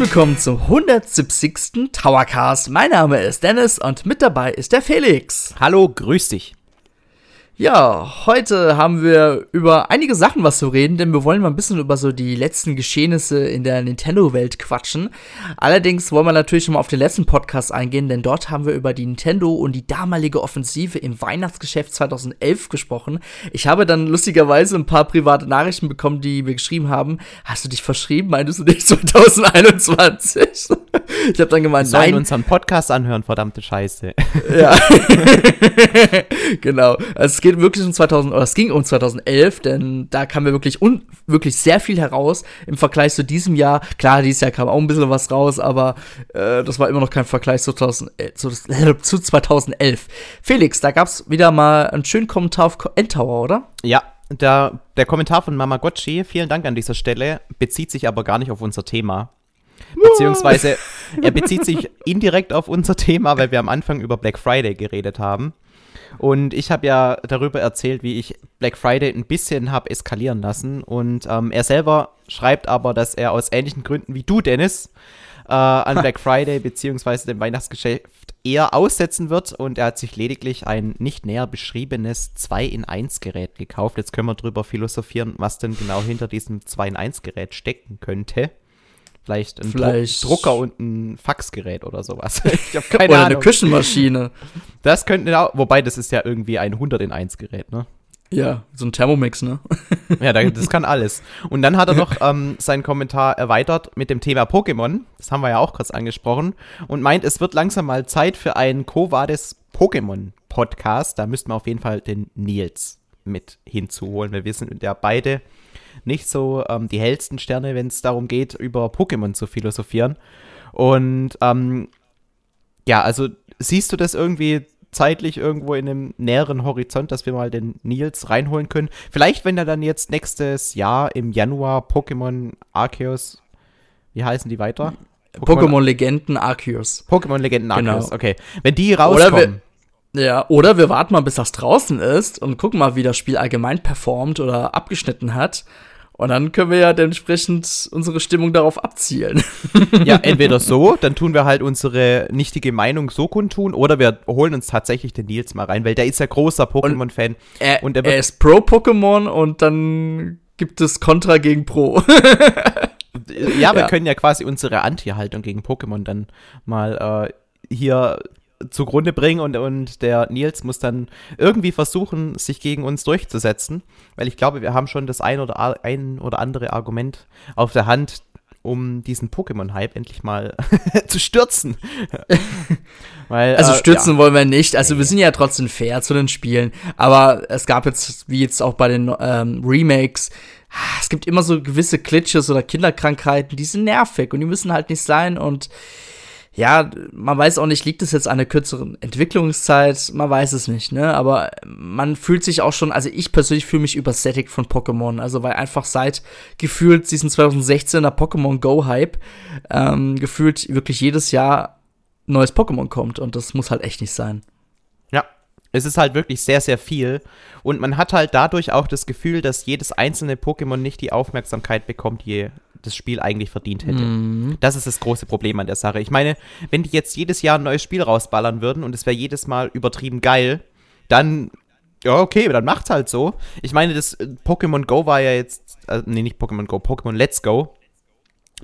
willkommen zum 170. Towercast. Mein Name ist Dennis und mit dabei ist der Felix. Hallo, grüß dich. Ja, heute haben wir über einige Sachen was zu reden, denn wir wollen mal ein bisschen über so die letzten Geschehnisse in der Nintendo-Welt quatschen. Allerdings wollen wir natürlich schon mal auf den letzten Podcast eingehen, denn dort haben wir über die Nintendo und die damalige Offensive im Weihnachtsgeschäft 2011 gesprochen. Ich habe dann lustigerweise ein paar private Nachrichten bekommen, die mir geschrieben haben, hast du dich verschrieben? Meintest du nicht 2021? ich habe dann gemeint, nein. Wir sollen unseren Podcast anhören, verdammte Scheiße. Ja. genau. Also es geht geht wirklich um 2000, oder es ging um 2011, denn da kam mir wirklich, un, wirklich sehr viel heraus im Vergleich zu diesem Jahr. Klar, dieses Jahr kam auch ein bisschen was raus, aber äh, das war immer noch kein Vergleich zu, 2000, äh, zu, zu 2011. Felix, da gab es wieder mal einen schönen Kommentar auf Endtower, oder? Ja, der, der Kommentar von Mamagotchi, vielen Dank an dieser Stelle, bezieht sich aber gar nicht auf unser Thema. Beziehungsweise er bezieht sich indirekt auf unser Thema, weil wir am Anfang über Black Friday geredet haben. Und ich habe ja darüber erzählt, wie ich Black Friday ein bisschen habe eskalieren lassen. Und ähm, er selber schreibt aber, dass er aus ähnlichen Gründen wie du, Dennis, äh, an Black Friday bzw. dem Weihnachtsgeschäft eher aussetzen wird. Und er hat sich lediglich ein nicht näher beschriebenes 2-in-1-Gerät gekauft. Jetzt können wir drüber philosophieren, was denn genau hinter diesem 2-in-1-Gerät stecken könnte. Vielleicht ein Vielleicht. Drucker und ein Faxgerät oder sowas. Ich habe keine oder Ahnung. eine Küchenmaschine. Das könnte auch, wobei das ist ja irgendwie ein 100 in 1 Gerät, ne? Ja, so ein Thermomix, ne? ja, das kann alles. Und dann hat er noch ähm, seinen Kommentar erweitert mit dem Thema Pokémon. Das haben wir ja auch kurz angesprochen. Und meint, es wird langsam mal Zeit für einen Covades Pokémon-Podcast. Da müssten wir auf jeden Fall den Nils mit hinzuholen. Wir wissen ja beide, nicht so ähm, die hellsten Sterne, wenn es darum geht, über Pokémon zu philosophieren. Und ähm, ja, also siehst du das irgendwie zeitlich irgendwo in einem näheren Horizont, dass wir mal den Nils reinholen können? Vielleicht, wenn er dann jetzt nächstes Jahr im Januar Pokémon Arceus, wie heißen die weiter? Pokémon Legenden Arceus. Pokémon Legenden Arceus, genau. okay. Wenn die rauskommen. Ja, oder wir warten mal, bis das draußen ist und gucken mal, wie das Spiel allgemein performt oder abgeschnitten hat. Und dann können wir ja dementsprechend unsere Stimmung darauf abzielen. Ja, entweder so, dann tun wir halt unsere nichtige Meinung so kundtun, oder wir holen uns tatsächlich den Nils mal rein, weil der ist ja großer Pokémon-Fan. Er, und er, er ist Pro-Pokémon und dann gibt es Contra gegen Pro. ja, wir ja. können ja quasi unsere Anti-Haltung gegen Pokémon dann mal äh, hier zugrunde bringen und, und der Nils muss dann irgendwie versuchen, sich gegen uns durchzusetzen, weil ich glaube, wir haben schon das ein oder, ein oder andere Argument auf der Hand, um diesen Pokémon-Hype endlich mal zu stürzen. Weil, also äh, stürzen ja. wollen wir nicht. Also nee. wir sind ja trotzdem fair zu den Spielen. Aber es gab jetzt, wie jetzt auch bei den ähm, Remakes, es gibt immer so gewisse Glitches oder Kinderkrankheiten, die sind nervig und die müssen halt nicht sein und ja, man weiß auch nicht, liegt es jetzt an einer kürzeren Entwicklungszeit? Man weiß es nicht, ne? Aber man fühlt sich auch schon, also ich persönlich fühle mich übersättigt von Pokémon. Also, weil einfach seit gefühlt diesen 2016er Pokémon Go-Hype ähm, gefühlt wirklich jedes Jahr neues Pokémon kommt. Und das muss halt echt nicht sein. Ja, es ist halt wirklich sehr, sehr viel. Und man hat halt dadurch auch das Gefühl, dass jedes einzelne Pokémon nicht die Aufmerksamkeit bekommt, die das Spiel eigentlich verdient hätte. Mhm. Das ist das große Problem an der Sache. Ich meine, wenn die jetzt jedes Jahr ein neues Spiel rausballern würden und es wäre jedes Mal übertrieben geil, dann ja, okay, dann macht's halt so. Ich meine, das äh, Pokémon Go war ja jetzt, äh, nee, nicht Pokémon Go, Pokémon Let's Go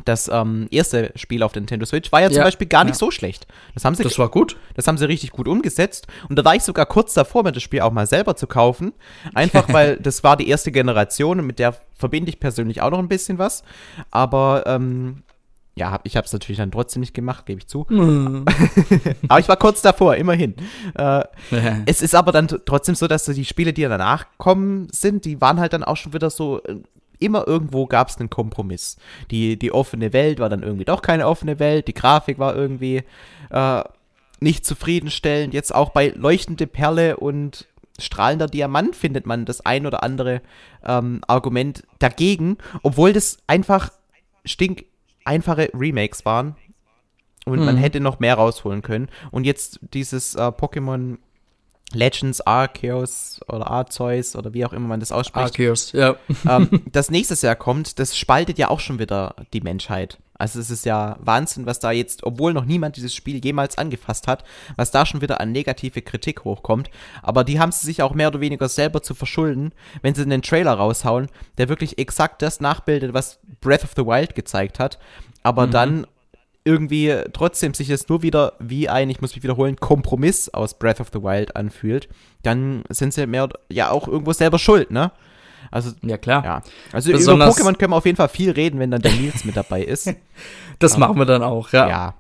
das ähm, erste Spiel auf der Nintendo Switch war ja, ja zum Beispiel gar nicht ja. so schlecht. Das haben sie, das war gut. Das haben sie richtig gut umgesetzt. Und da war ich sogar kurz davor, mir das Spiel auch mal selber zu kaufen. Einfach weil das war die erste Generation und mit der verbinde ich persönlich auch noch ein bisschen was. Aber ähm, ja, ich habe es natürlich dann trotzdem nicht gemacht, gebe ich zu. Mhm. aber ich war kurz davor, immerhin. Äh, es ist aber dann trotzdem so, dass die Spiele, die danach kommen sind, die waren halt dann auch schon wieder so äh, immer irgendwo gab es einen Kompromiss. Die, die offene Welt war dann irgendwie doch keine offene Welt, die Grafik war irgendwie äh, nicht zufriedenstellend. Jetzt auch bei leuchtende Perle und strahlender Diamant findet man das ein oder andere ähm, Argument dagegen, obwohl das einfach stink einfache Remakes waren. Und mhm. man hätte noch mehr rausholen können. Und jetzt dieses äh, Pokémon Legends Arceus oder Arceus oder wie auch immer man das ausspricht. Arceus, ja. Ähm, das nächstes Jahr kommt, das spaltet ja auch schon wieder die Menschheit. Also es ist ja Wahnsinn, was da jetzt, obwohl noch niemand dieses Spiel jemals angefasst hat, was da schon wieder an negative Kritik hochkommt. Aber die haben sie sich auch mehr oder weniger selber zu verschulden, wenn sie einen Trailer raushauen, der wirklich exakt das nachbildet, was Breath of the Wild gezeigt hat. Aber mhm. dann irgendwie trotzdem sich es nur wieder wie ein, ich muss mich wiederholen, Kompromiss aus Breath of the Wild anfühlt, dann sind sie mehr ja auch irgendwo selber schuld, ne? Also, ja, klar. Ja. Also Besonders über Pokémon können wir auf jeden Fall viel reden, wenn dann der Nils mit dabei ist. das um, machen wir dann auch, ja. Ja.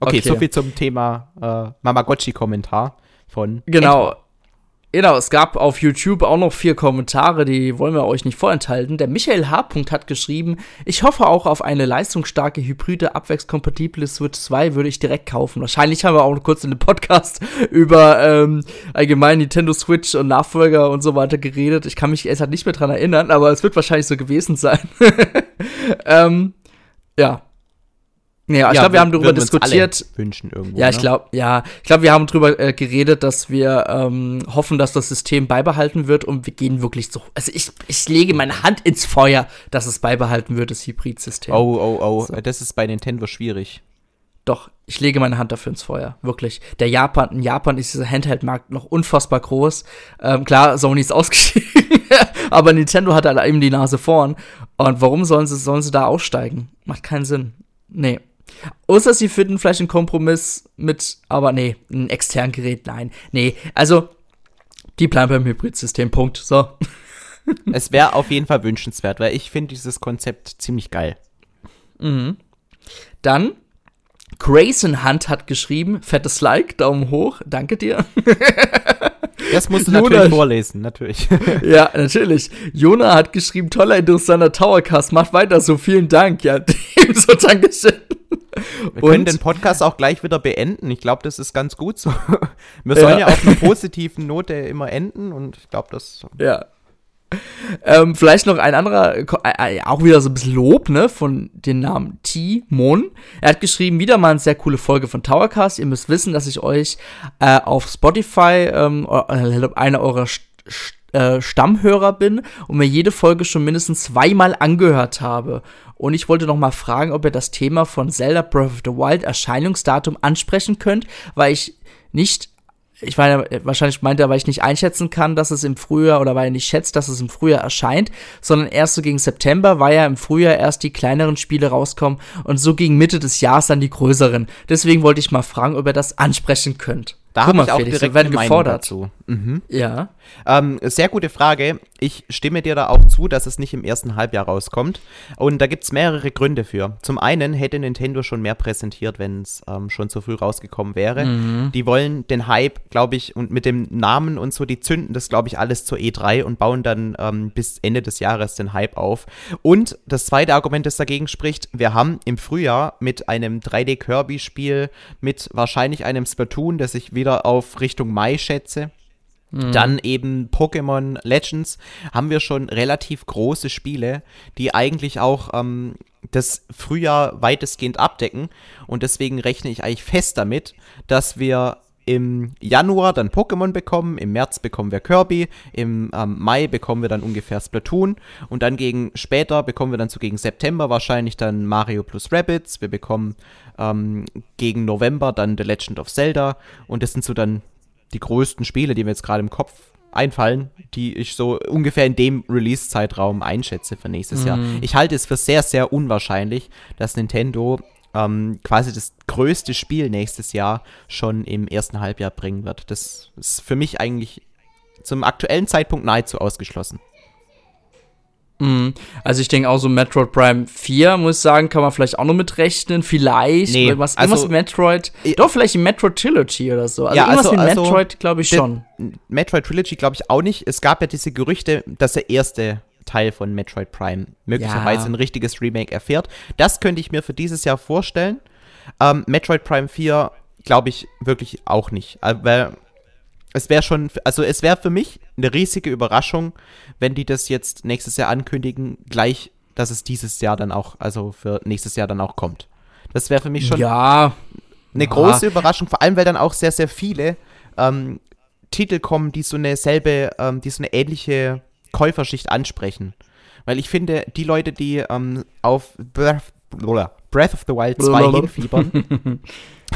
Okay, okay. soviel zum Thema äh, Mamagotchi-Kommentar von. Genau. Edward. Genau, es gab auf YouTube auch noch vier Kommentare, die wollen wir euch nicht vorenthalten. Der Michael H. hat geschrieben, ich hoffe auch auf eine leistungsstarke, hybride, abwärtskompatible Switch 2 würde ich direkt kaufen. Wahrscheinlich haben wir auch kurz in dem Podcast über ähm, allgemein Nintendo Switch und Nachfolger und so weiter geredet. Ich kann mich erst halt nicht mehr dran erinnern, aber es wird wahrscheinlich so gewesen sein. ähm, ja, ja, ich ja, glaube, wir haben darüber diskutiert. wünschen irgendwo. Ja, ich glaube, ne? ja, ich glaube, wir haben darüber äh, geredet, dass wir ähm, hoffen, dass das System beibehalten wird und wir gehen wirklich so. Also ich, ich lege meine Hand ins Feuer, dass es beibehalten wird, das Hybrid-System. Oh, oh, oh, so. das ist bei Nintendo schwierig. Doch, ich lege meine Hand dafür ins Feuer, wirklich. Der Japan, in Japan ist dieser Handheld-Markt noch unfassbar groß. Ähm, klar, Sony ist ausgestiegen, aber Nintendo hat halt eben die Nase vorn. Und warum sollen sie, sollen sie da aussteigen? Macht keinen Sinn. Nee. Außer sie finden vielleicht einen Kompromiss mit, aber nee, ein externen Gerät, nein. Nee, also, die bleiben beim Hybrid-System, Punkt. So. Es wäre auf jeden Fall wünschenswert, weil ich finde dieses Konzept ziemlich geil. Mhm. Dann, Grayson Hunt hat geschrieben, fettes Like, Daumen hoch, danke dir. Das musst du Jona, natürlich vorlesen, natürlich. Ja, natürlich. Jona hat geschrieben, toller, interessanter Towercast, macht weiter so, vielen Dank. Ja, ebenso Dankeschön. Wir und können den Podcast auch gleich wieder beenden. Ich glaube, das ist ganz gut so. Wir sollen ja. ja auf einer positiven Note immer enden und ich glaube, das. Ja. Ähm, vielleicht noch ein anderer, äh, äh, auch wieder so ein bisschen Lob, ne, von dem Namen T-Mon. Er hat geschrieben, wieder mal eine sehr coole Folge von Towercast. Ihr müsst wissen, dass ich euch äh, auf Spotify ähm, äh, einer eurer St äh, Stammhörer bin und mir jede Folge schon mindestens zweimal angehört habe. Und ich wollte noch mal fragen, ob ihr das Thema von Zelda Breath of the Wild Erscheinungsdatum ansprechen könnt, weil ich nicht ich meine, wahrscheinlich meint er, weil ich nicht einschätzen kann, dass es im Frühjahr oder weil er nicht schätzt, dass es im Frühjahr erscheint, sondern erst so gegen September, weil ja im Frühjahr erst die kleineren Spiele rauskommen und so gegen Mitte des Jahres dann die größeren. Deswegen wollte ich mal fragen, ob ihr das ansprechen könnt. Da habe ich auch Felix, direkt eine gefordert. dazu. Mhm. Ja. Ähm, sehr gute Frage. Ich stimme dir da auch zu, dass es nicht im ersten Halbjahr rauskommt. Und da gibt es mehrere Gründe für. Zum einen hätte Nintendo schon mehr präsentiert, wenn es ähm, schon zu früh rausgekommen wäre. Mhm. Die wollen den Hype, glaube ich, und mit dem Namen und so, die zünden das, glaube ich, alles zur E3 und bauen dann ähm, bis Ende des Jahres den Hype auf. Und das zweite Argument, das dagegen spricht, wir haben im Frühjahr mit einem 3D-Kirby-Spiel, mit wahrscheinlich einem Splatoon, das ich wieder wieder auf Richtung Mai schätze. Mhm. Dann eben Pokémon Legends haben wir schon relativ große Spiele, die eigentlich auch ähm, das Frühjahr weitestgehend abdecken. Und deswegen rechne ich eigentlich fest damit, dass wir im Januar dann Pokémon bekommen, im März bekommen wir Kirby, im ähm, Mai bekommen wir dann ungefähr Splatoon und dann gegen später bekommen wir dann so gegen September wahrscheinlich dann Mario plus Rabbits, wir bekommen ähm, gegen November dann The Legend of Zelda und das sind so dann die größten Spiele, die mir jetzt gerade im Kopf einfallen, die ich so ungefähr in dem Release-Zeitraum einschätze für nächstes mhm. Jahr. Ich halte es für sehr, sehr unwahrscheinlich, dass Nintendo ähm, quasi das größte Spiel nächstes Jahr schon im ersten Halbjahr bringen wird. Das ist für mich eigentlich zum aktuellen Zeitpunkt nahezu ausgeschlossen. Mhm. Also ich denke auch so Metroid Prime 4, muss ich sagen, kann man vielleicht auch noch mitrechnen. Vielleicht. Nee, irgendwas, also, irgendwas Metroid. Doch, vielleicht ein Metroid Trilogy oder so. Also ja, irgendwas also, mit Metroid, also, glaube ich schon. Metroid Trilogy glaube ich auch nicht. Es gab ja diese Gerüchte, dass der erste Teil von Metroid Prime möglicherweise ja. ein richtiges Remake erfährt. Das könnte ich mir für dieses Jahr vorstellen. Ähm, Metroid Prime 4 glaube ich wirklich auch nicht. Weil es wäre schon, also es wäre für mich eine riesige Überraschung, wenn die das jetzt nächstes Jahr ankündigen, gleich, dass es dieses Jahr dann auch, also für nächstes Jahr dann auch kommt. Das wäre für mich schon ja. eine ja. große Überraschung, vor allem weil dann auch sehr, sehr viele ähm, Titel kommen, die so eine selbe, ähm, die so eine ähnliche Käuferschicht ansprechen. Weil ich finde, die Leute, die ähm, auf Breath, Breath of the Wild 2 hinfiebern.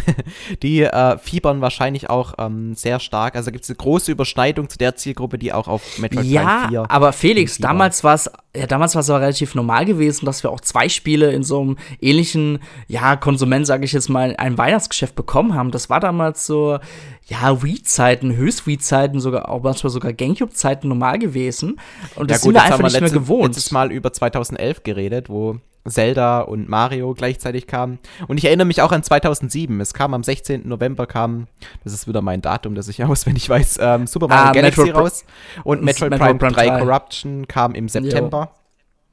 die äh, fiebern wahrscheinlich auch ähm, sehr stark. Also gibt es eine große Überschneidung zu der Zielgruppe, die auch auf Metroid ja, Prime 4 Ja, aber Felix, damals war es ja, damals war es aber relativ normal gewesen, dass wir auch zwei Spiele in so einem ähnlichen, ja, Konsument, sage ich jetzt mal, ein Weihnachtsgeschäft bekommen haben. Das war damals so, ja, Wii-Zeiten, Höchst-Wii-Zeiten, sogar auch manchmal sogar Gamecube-Zeiten normal gewesen. Und das ja, gut, sind wir einfach nicht letzte, mehr gewohnt. letztes Mal über 2011 geredet, wo Zelda und Mario gleichzeitig kamen. Und ich erinnere mich auch an 2007. Es kam am 16. November, kam, das ist wieder mein Datum, das ich auswendig weiß, ähm, Super Mario ah, Galaxy Metro raus. Und Metroid, Metroid Prime 3 Corruption kam im September.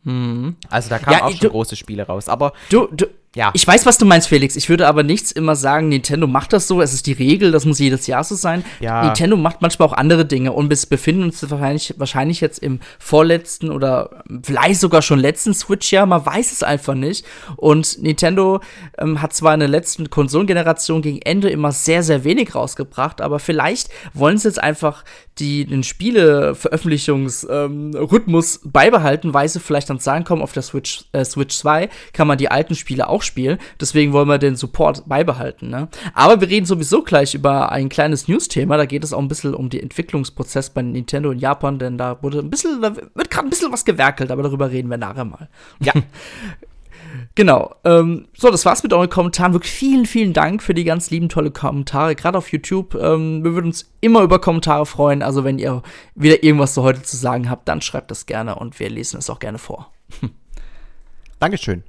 Mhm. Also da kamen ja, auch schon große Spiele raus. Aber du, du, ja. Ich weiß, was du meinst, Felix. Ich würde aber nichts immer sagen, Nintendo macht das so, es ist die Regel, das muss jedes Jahr so sein. Ja. Nintendo macht manchmal auch andere Dinge und wir befinden uns wahrscheinlich, wahrscheinlich jetzt im vorletzten oder vielleicht sogar schon letzten Switch-Jahr, man weiß es einfach nicht. Und Nintendo ähm, hat zwar in der letzten Konsolengeneration gegen Ende immer sehr, sehr wenig rausgebracht, aber vielleicht wollen sie jetzt einfach die, den Spieleveröffentlichungsrhythmus ähm, beibehalten, weil sie vielleicht dann sagen, komm, auf der Switch, äh, Switch 2 kann man die alten Spiele auch spielen. Deswegen wollen wir den Support beibehalten. Ne? Aber wir reden sowieso gleich über ein kleines News-Thema. Da geht es auch ein bisschen um den Entwicklungsprozess bei Nintendo in Japan, denn da wurde ein bisschen, da wird gerade ein bisschen was gewerkelt, aber darüber reden wir nachher mal. Ja. Genau. Ähm, so, das war's mit euren Kommentaren. Wirklich vielen, vielen Dank für die ganz lieben, tolle Kommentare, gerade auf YouTube. Ähm, wir würden uns immer über Kommentare freuen. Also, wenn ihr wieder irgendwas so heute zu sagen habt, dann schreibt das gerne und wir lesen es auch gerne vor. Dankeschön.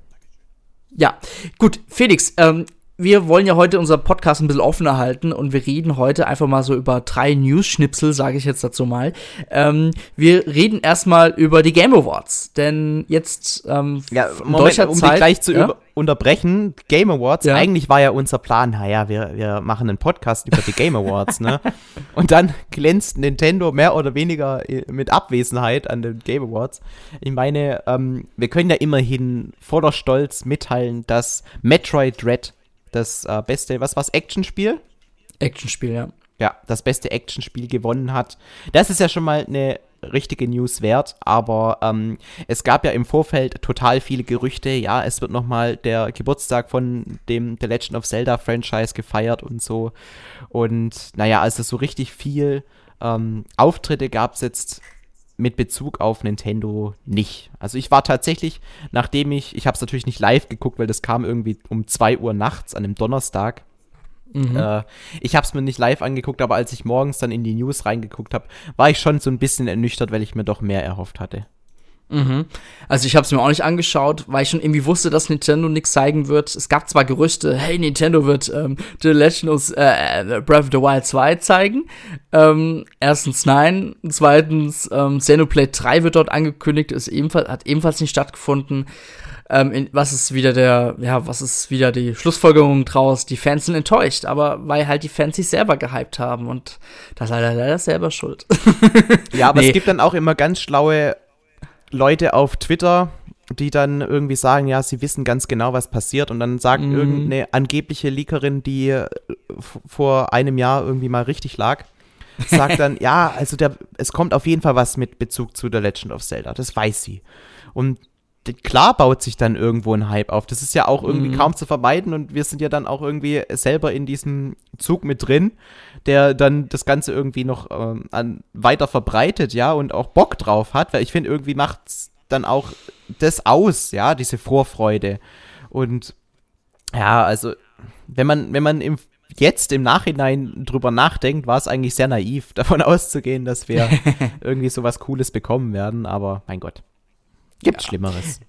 Ja, gut, Felix, ähm, wir wollen ja heute unser Podcast ein bisschen offener halten und wir reden heute einfach mal so über drei News-Schnipsel, sage ich jetzt dazu mal. Ähm, wir reden erstmal über die Game Awards, denn jetzt ähm, ja, Moment, um Zeit, gleich zu ja? unterbrechen, Game Awards, ja. eigentlich war ja unser Plan, naja, wir, wir machen einen Podcast über die Game Awards, ne? Und dann glänzt Nintendo mehr oder weniger äh, mit Abwesenheit an den Game Awards. Ich meine, ähm, wir können ja immerhin voller Stolz mitteilen, dass Metroid Dread das äh, beste, was war's, Actionspiel? Actionspiel, ja. Ja, das beste Actionspiel gewonnen hat. Das ist ja schon mal eine richtige News wert, aber ähm, es gab ja im Vorfeld total viele Gerüchte, ja, es wird nochmal der Geburtstag von dem The Legend of Zelda Franchise gefeiert und so. Und naja, also so richtig viel ähm, Auftritte gab es jetzt mit Bezug auf Nintendo nicht. Also ich war tatsächlich, nachdem ich, ich habe es natürlich nicht live geguckt, weil das kam irgendwie um 2 Uhr nachts an einem Donnerstag. Mhm. Äh, ich habe es mir nicht live angeguckt, aber als ich morgens dann in die News reingeguckt habe, war ich schon so ein bisschen ernüchtert, weil ich mir doch mehr erhofft hatte. Mhm. Also ich habe es mir auch nicht angeschaut, weil ich schon irgendwie wusste, dass Nintendo nichts zeigen wird. Es gab zwar Gerüchte, hey, Nintendo wird ähm, The Legend of äh, äh Breath of the Wild 2 zeigen. Ähm, erstens nein, zweitens ähm, Xenoblade 3 wird dort angekündigt, ist ebenfalls, hat ebenfalls nicht stattgefunden. Ähm, in, was ist wieder der, ja, was ist wieder die Schlussfolgerung draus? Die Fans sind enttäuscht, aber weil halt die Fans sich selber gehypt haben und das ist leider, leider selber schuld. ja, aber nee. es gibt dann auch immer ganz schlaue Leute auf Twitter, die dann irgendwie sagen, ja, sie wissen ganz genau, was passiert und dann sagt mhm. irgendeine angebliche Leakerin, die äh, vor einem Jahr irgendwie mal richtig lag, sagt dann, ja, also der, es kommt auf jeden Fall was mit Bezug zu The Legend of Zelda, das weiß sie. Und klar baut sich dann irgendwo ein Hype auf. Das ist ja auch irgendwie mhm. kaum zu vermeiden und wir sind ja dann auch irgendwie selber in diesem Zug mit drin, der dann das Ganze irgendwie noch ähm, an, weiter verbreitet, ja, und auch Bock drauf hat, weil ich finde, irgendwie macht es dann auch das aus, ja, diese Vorfreude. Und ja, also, wenn man, wenn man im, jetzt im Nachhinein drüber nachdenkt, war es eigentlich sehr naiv, davon auszugehen, dass wir irgendwie sowas Cooles bekommen werden, aber mein Gott. Gibt's ja. Schlimmeres.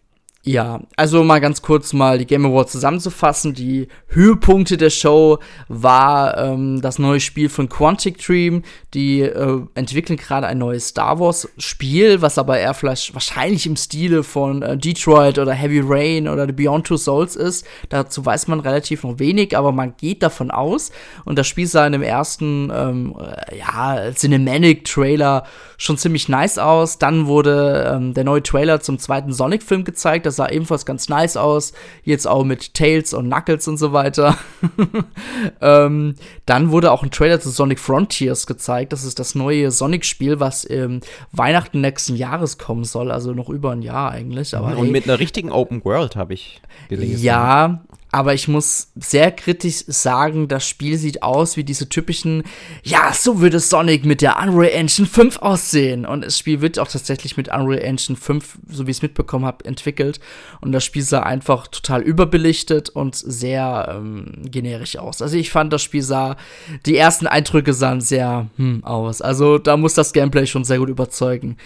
Ja, also mal ganz kurz mal die Game Awards zusammenzufassen. Die Höhepunkte der Show war ähm, das neue Spiel von Quantic Dream. Die äh, entwickeln gerade ein neues Star Wars Spiel, was aber eher vielleicht wahrscheinlich im Stile von äh, Detroit oder Heavy Rain oder The Beyond Two Souls ist. Dazu weiß man relativ noch wenig, aber man geht davon aus. Und das Spiel sah in dem ersten ähm, äh, ja, Cinematic Trailer schon ziemlich nice aus. Dann wurde ähm, der neue Trailer zum zweiten Sonic-Film gezeigt. Das sah ebenfalls ganz nice aus. Jetzt auch mit Tails und Knuckles und so weiter. ähm, dann wurde auch ein Trailer zu Sonic Frontiers gezeigt. Das ist das neue Sonic-Spiel, was im Weihnachten nächsten Jahres kommen soll. Also noch über ein Jahr eigentlich. Aber und hey, mit einer richtigen Open World habe ich gelesen. Ja, aber ich muss sehr kritisch sagen, das Spiel sieht aus wie diese typischen, ja, so würde Sonic mit der Unreal Engine 5 aussehen. Und das Spiel wird auch tatsächlich mit Unreal Engine 5, so wie ich es mitbekommen habe, entwickelt. Und das Spiel sah einfach total überbelichtet und sehr ähm, generisch aus. Also ich fand, das Spiel sah, die ersten Eindrücke sahen sehr hm, aus. Also da muss das Gameplay schon sehr gut überzeugen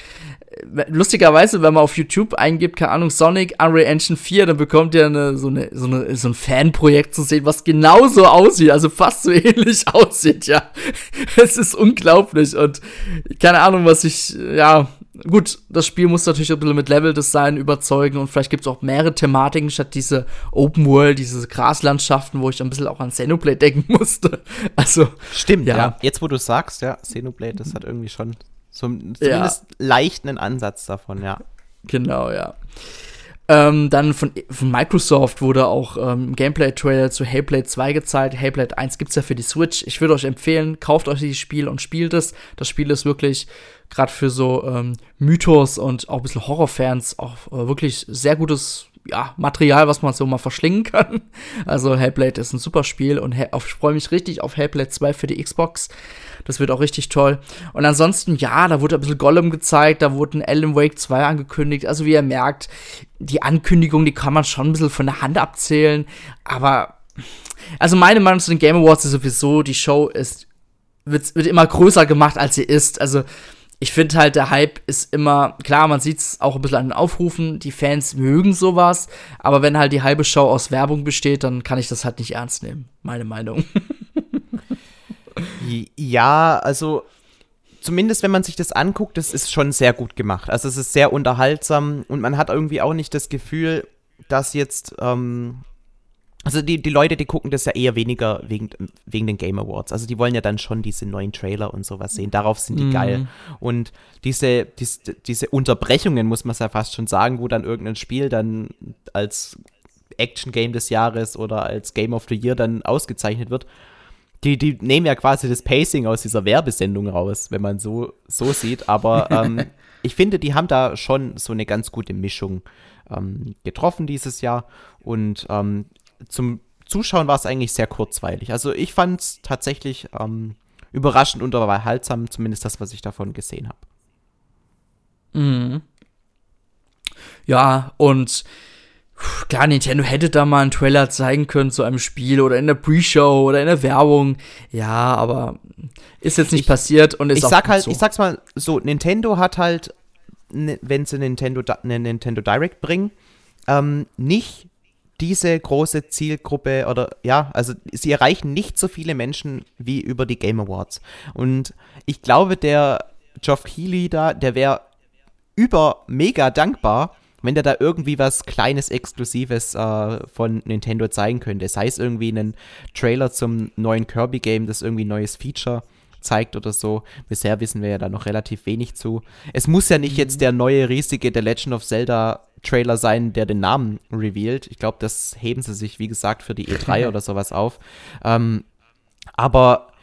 lustigerweise, wenn man auf YouTube eingibt, keine Ahnung, Sonic Unreal Engine 4, dann bekommt ihr eine, so, eine, so, eine, so ein Fanprojekt zu sehen, was genauso aussieht, also fast so ähnlich aussieht, ja. Es ist unglaublich und keine Ahnung, was ich, ja, gut, das Spiel muss natürlich ein bisschen mit Level-Design überzeugen und vielleicht gibt es auch mehrere Thematiken statt diese Open World, diese Graslandschaften, wo ich ein bisschen auch an Xenoblade denken musste. Also. Stimmt, ja. ja. Jetzt, wo du sagst, ja, Xenoblade, das hat irgendwie schon so, zumindest ja. leicht einen Ansatz davon, ja. Genau, ja. Ähm, dann von, von, Microsoft wurde auch ähm, Gameplay-Trailer zu Hellblade 2 gezeigt. Hellblade 1 gibt es ja für die Switch. Ich würde euch empfehlen, kauft euch dieses Spiel und spielt es. Das Spiel ist wirklich gerade für so ähm, Mythos und auch ein bisschen Horrorfans auch äh, wirklich sehr gutes ja, Material, was man so mal verschlingen kann. Also Hellblade ist ein super Spiel und ich freue mich richtig auf Hellblade 2 für die Xbox. Das wird auch richtig toll. Und ansonsten, ja, da wurde ein bisschen Gollum gezeigt, da wurde ein Alan Wake 2 angekündigt. Also wie ihr merkt, die Ankündigung, die kann man schon ein bisschen von der Hand abzählen. Aber, also meine Meinung zu den Game Awards ist sowieso, die Show ist, wird, wird immer größer gemacht, als sie ist. Also, ich finde halt, der Hype ist immer, klar, man sieht es auch ein bisschen an den Aufrufen, die Fans mögen sowas, aber wenn halt die halbe Show aus Werbung besteht, dann kann ich das halt nicht ernst nehmen, meine Meinung. Ja, also zumindest wenn man sich das anguckt, das ist schon sehr gut gemacht. Also es ist sehr unterhaltsam und man hat irgendwie auch nicht das Gefühl, dass jetzt, ähm, also die, die Leute, die gucken das ja eher weniger wegen, wegen den Game Awards. Also die wollen ja dann schon diese neuen Trailer und sowas sehen. Darauf sind die mhm. geil. Und diese, diese, diese Unterbrechungen, muss man ja fast schon sagen, wo dann irgendein Spiel dann als Action Game des Jahres oder als Game of the Year dann ausgezeichnet wird, die, die nehmen ja quasi das Pacing aus dieser Werbesendung raus, wenn man so, so sieht. Aber ähm, ich finde, die haben da schon so eine ganz gute Mischung ähm, getroffen dieses Jahr. Und ähm, zum Zuschauen war es eigentlich sehr kurzweilig. Also ich fand es tatsächlich ähm, überraschend und unterhaltsam, zumindest das, was ich davon gesehen habe. Mhm. Ja, und Klar, Nintendo hätte da mal einen Trailer zeigen können zu einem Spiel oder in der Pre-Show oder in der Werbung. Ja, aber ist jetzt nicht ich, passiert und ist ich sag halt, so. ich sag's mal so, Nintendo hat halt, ne, wenn sie Nintendo, eine Nintendo Direct bringen, ähm, nicht diese große Zielgruppe oder ja, also sie erreichen nicht so viele Menschen wie über die Game Awards. Und ich glaube, der Geoff Keighley da, der wäre über mega dankbar, wenn der da irgendwie was Kleines, Exklusives äh, von Nintendo zeigen könnte. Sei es irgendwie einen Trailer zum neuen Kirby-Game, das irgendwie ein neues Feature zeigt oder so. Bisher wissen wir ja da noch relativ wenig zu. Es muss ja nicht mhm. jetzt der neue riesige The Legend of Zelda Trailer sein, der den Namen revealed. Ich glaube, das heben sie sich, wie gesagt, für die E3 oder sowas auf. Ähm, aber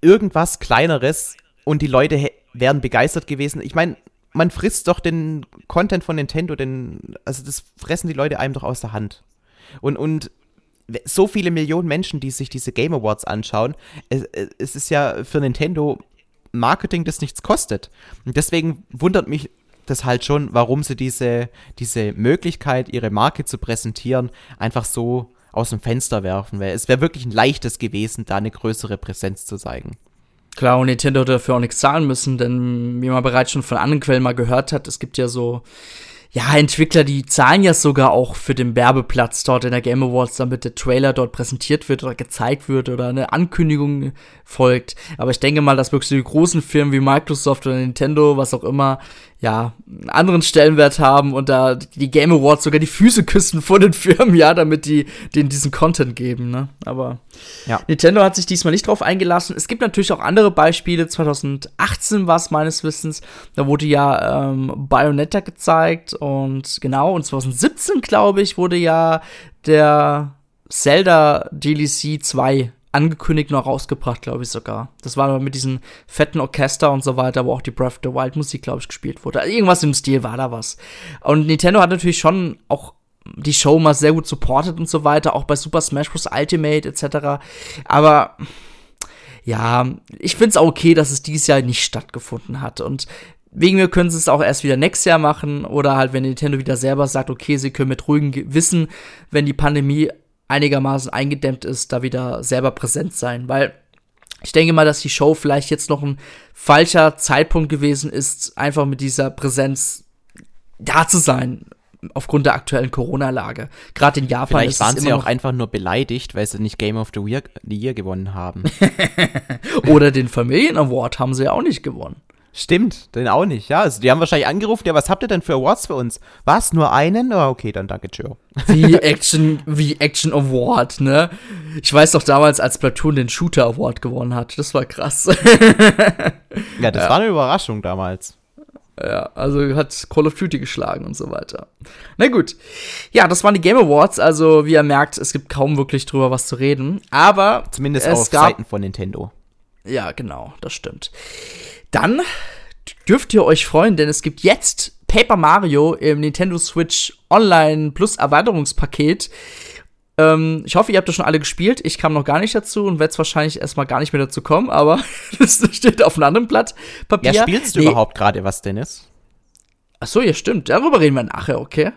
irgendwas Kleineres und die Leute wären begeistert gewesen. Ich meine, man frisst doch den Content von Nintendo, den, also das fressen die Leute einem doch aus der Hand. Und, und so viele Millionen Menschen, die sich diese Game Awards anschauen, es, es ist ja für Nintendo Marketing, das nichts kostet. Und deswegen wundert mich das halt schon, warum sie diese, diese Möglichkeit, ihre Marke zu präsentieren, einfach so aus dem Fenster werfen. Weil es wäre wirklich ein leichtes gewesen, da eine größere Präsenz zu zeigen. Klar, und Nintendo hat dafür auch nichts zahlen müssen, denn wie man bereits schon von anderen Quellen mal gehört hat, es gibt ja so, ja, Entwickler, die zahlen ja sogar auch für den Werbeplatz dort in der Game Awards, damit der Trailer dort präsentiert wird oder gezeigt wird oder eine Ankündigung folgt. Aber ich denke mal, dass wirklich so die großen Firmen wie Microsoft oder Nintendo, was auch immer, ja, einen anderen Stellenwert haben und da die Game Awards sogar die Füße küssen vor den Firmen, ja, damit die denen diesen Content geben, ne? Aber ja. Nintendo hat sich diesmal nicht drauf eingelassen. Es gibt natürlich auch andere Beispiele. 2018 war es meines Wissens, da wurde ja ähm, Bayonetta gezeigt und genau, und 2017, glaube ich, wurde ja der Zelda DLC 2 angekündigt noch rausgebracht, glaube ich sogar. Das war mit diesem fetten Orchester und so weiter, wo auch die Breath of the Wild Musik, glaube ich, gespielt wurde. Also irgendwas im Stil war da was. Und Nintendo hat natürlich schon auch die Show mal sehr gut supportet und so weiter, auch bei Super Smash Bros. Ultimate etc. Aber ja, ich finde es auch okay, dass es dieses Jahr nicht stattgefunden hat. Und wegen mir können sie es auch erst wieder nächstes Jahr machen oder halt, wenn Nintendo wieder selber sagt, okay, sie können mit ruhigem Gewissen, wenn die Pandemie einigermaßen eingedämmt ist, da wieder selber präsent sein, weil ich denke mal, dass die Show vielleicht jetzt noch ein falscher Zeitpunkt gewesen ist, einfach mit dieser Präsenz da zu sein, aufgrund der aktuellen Corona-Lage. Gerade in Japan Vielleicht ist waren sie auch einfach nur beleidigt, weil sie nicht Game of the Year, the Year gewonnen haben. Oder den Familien-Award haben sie ja auch nicht gewonnen. Stimmt, den auch nicht, ja. Also die haben wahrscheinlich angerufen, ja, was habt ihr denn für Awards für uns? Was, nur einen? Oh, okay, dann danke, Joe. Wie Action, wie Action Award, ne? Ich weiß doch damals, als Platoon den Shooter Award gewonnen hat. Das war krass. ja, das ja. war eine Überraschung damals. Ja, also hat Call of Duty geschlagen und so weiter. Na gut. Ja, das waren die Game Awards. Also, wie ihr merkt, es gibt kaum wirklich drüber was zu reden. Aber. Zumindest auf Seiten von Nintendo. Ja, genau, das stimmt. Dann dürft ihr euch freuen, denn es gibt jetzt Paper Mario im Nintendo Switch Online Plus Erweiterungspaket. Ähm, ich hoffe, ihr habt das schon alle gespielt. Ich kam noch gar nicht dazu und werde es wahrscheinlich erstmal gar nicht mehr dazu kommen, aber das steht auf einem anderen Blatt Papier. Ja, spielst du nee. überhaupt gerade was, Dennis? Ach so, ja, stimmt. Darüber reden wir nachher, okay?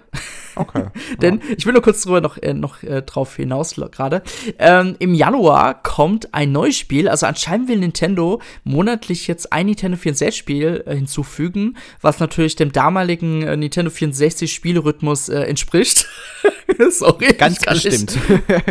Okay. Denn ja. ich will nur kurz drüber noch, äh, noch äh, drauf hinaus gerade. Ähm, Im Januar kommt ein neues Spiel. Also anscheinend will Nintendo monatlich jetzt ein Nintendo 64-Spiel äh, hinzufügen, was natürlich dem damaligen äh, Nintendo 64-Spielrhythmus äh, entspricht. Sorry. Ganz bestimmt.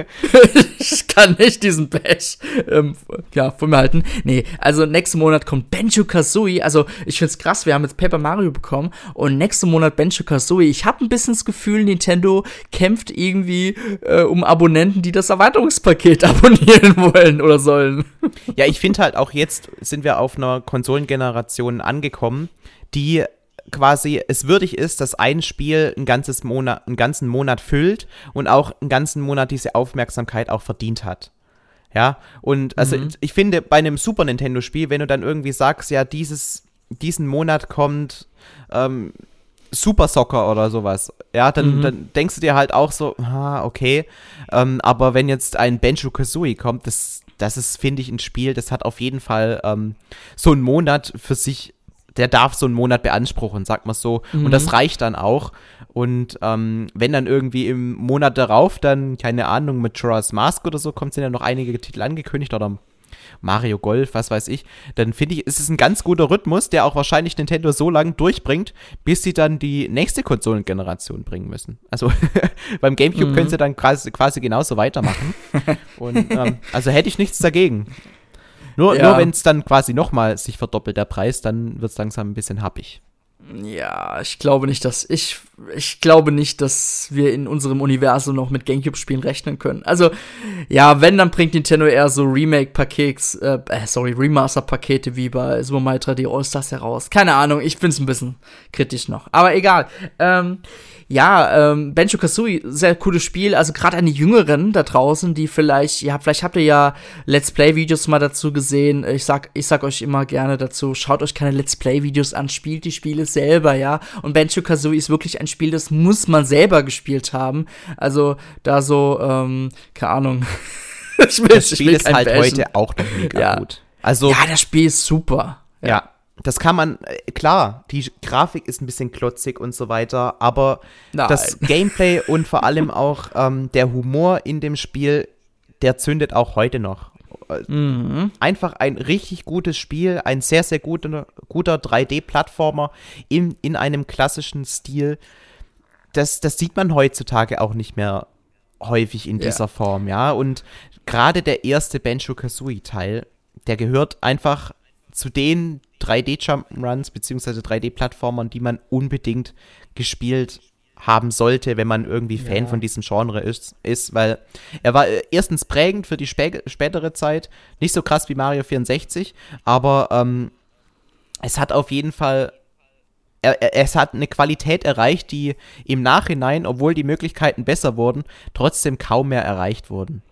ich kann nicht diesen Bash ähm, ja, von mir halten. Nee, also nächsten Monat kommt Benjo Kazooie. Also ich find's krass, wir haben jetzt Paper Mario bekommen und nächsten Monat Benjo Kazooie. Ich habe ein bisschen das Gefühl, Nintendo kämpft irgendwie äh, um Abonnenten, die das Erweiterungspaket abonnieren wollen oder sollen. Ja, ich finde halt auch jetzt sind wir auf einer Konsolengeneration angekommen, die quasi es würdig ist, dass ein Spiel ein ganzes Monat, einen ganzen Monat füllt und auch einen ganzen Monat diese Aufmerksamkeit auch verdient hat. Ja, und also mhm. ich finde bei einem Super Nintendo Spiel, wenn du dann irgendwie sagst, ja, dieses, diesen Monat kommt ähm, Super Soccer oder sowas, ja, dann, mhm. dann denkst du dir halt auch so, ah, okay, ähm, aber wenn jetzt ein Benjo Kazooie kommt, das, das ist, finde ich, ein Spiel, das hat auf jeden Fall ähm, so einen Monat für sich der darf so einen Monat beanspruchen, sagt man so. Mhm. Und das mhm. reicht dann auch. Und ähm, wenn dann irgendwie im Monat darauf dann, keine Ahnung, mit Jorah's Mask oder so kommt, sind ja noch einige Titel angekündigt oder Mario Golf, was weiß ich, dann finde ich, ist es ein ganz guter Rhythmus, der auch wahrscheinlich Nintendo so lange durchbringt, bis sie dann die nächste Konsolengeneration bringen müssen. Also beim GameCube mhm. können sie dann quasi, quasi genauso weitermachen. Und ähm, also hätte ich nichts dagegen. Nur, ja. nur wenn es dann quasi nochmal sich verdoppelt, der Preis, dann wird es langsam ein bisschen happig. Ja, ich glaube nicht, dass ich ich glaube nicht, dass wir in unserem Universum noch mit Gamecube-Spielen rechnen können. Also, ja, wenn, dann bringt Nintendo eher so Remake-Pakets, äh, äh, sorry, Remaster-Pakete wie bei Super Mario 3D All-Stars heraus. Keine Ahnung, ich find's ein bisschen kritisch noch. Aber egal. Ähm, ja, ähm, Benjo Kazooie, sehr cooles Spiel. Also gerade an die Jüngeren da draußen, die vielleicht, ja, vielleicht habt ihr ja Let's Play-Videos mal dazu gesehen. Ich sag, ich sag euch immer gerne dazu, schaut euch keine Let's Play-Videos an, spielt die Spiele selber, ja. Und Benjo Kazooie ist wirklich ein Spiel, das muss man selber gespielt haben. Also da so, ähm, keine Ahnung. ich will, das Spiel ist halt Bashen. heute auch noch mega ja. gut. Also, ja, das Spiel ist super. ja. ja das kann man, äh, klar, die Grafik ist ein bisschen klotzig und so weiter, aber Nein. das Gameplay und vor allem auch ähm, der Humor in dem Spiel, der zündet auch heute noch. Mhm. Einfach ein richtig gutes Spiel, ein sehr, sehr guter, guter 3D-Plattformer in, in einem klassischen Stil. Das, das sieht man heutzutage auch nicht mehr häufig in dieser ja. Form, ja. Und gerade der erste Banjo-Kazooie-Teil, der gehört einfach zu den 3D-Jump'n'Runs beziehungsweise 3D-Plattformern, die man unbedingt gespielt haben sollte, wenn man irgendwie Fan ja. von diesem Genre ist, ist, weil er war äh, erstens prägend für die spä spätere Zeit, nicht so krass wie Mario 64, aber ähm, es hat auf jeden Fall er, er, es hat eine Qualität erreicht, die im Nachhinein, obwohl die Möglichkeiten besser wurden, trotzdem kaum mehr erreicht wurden.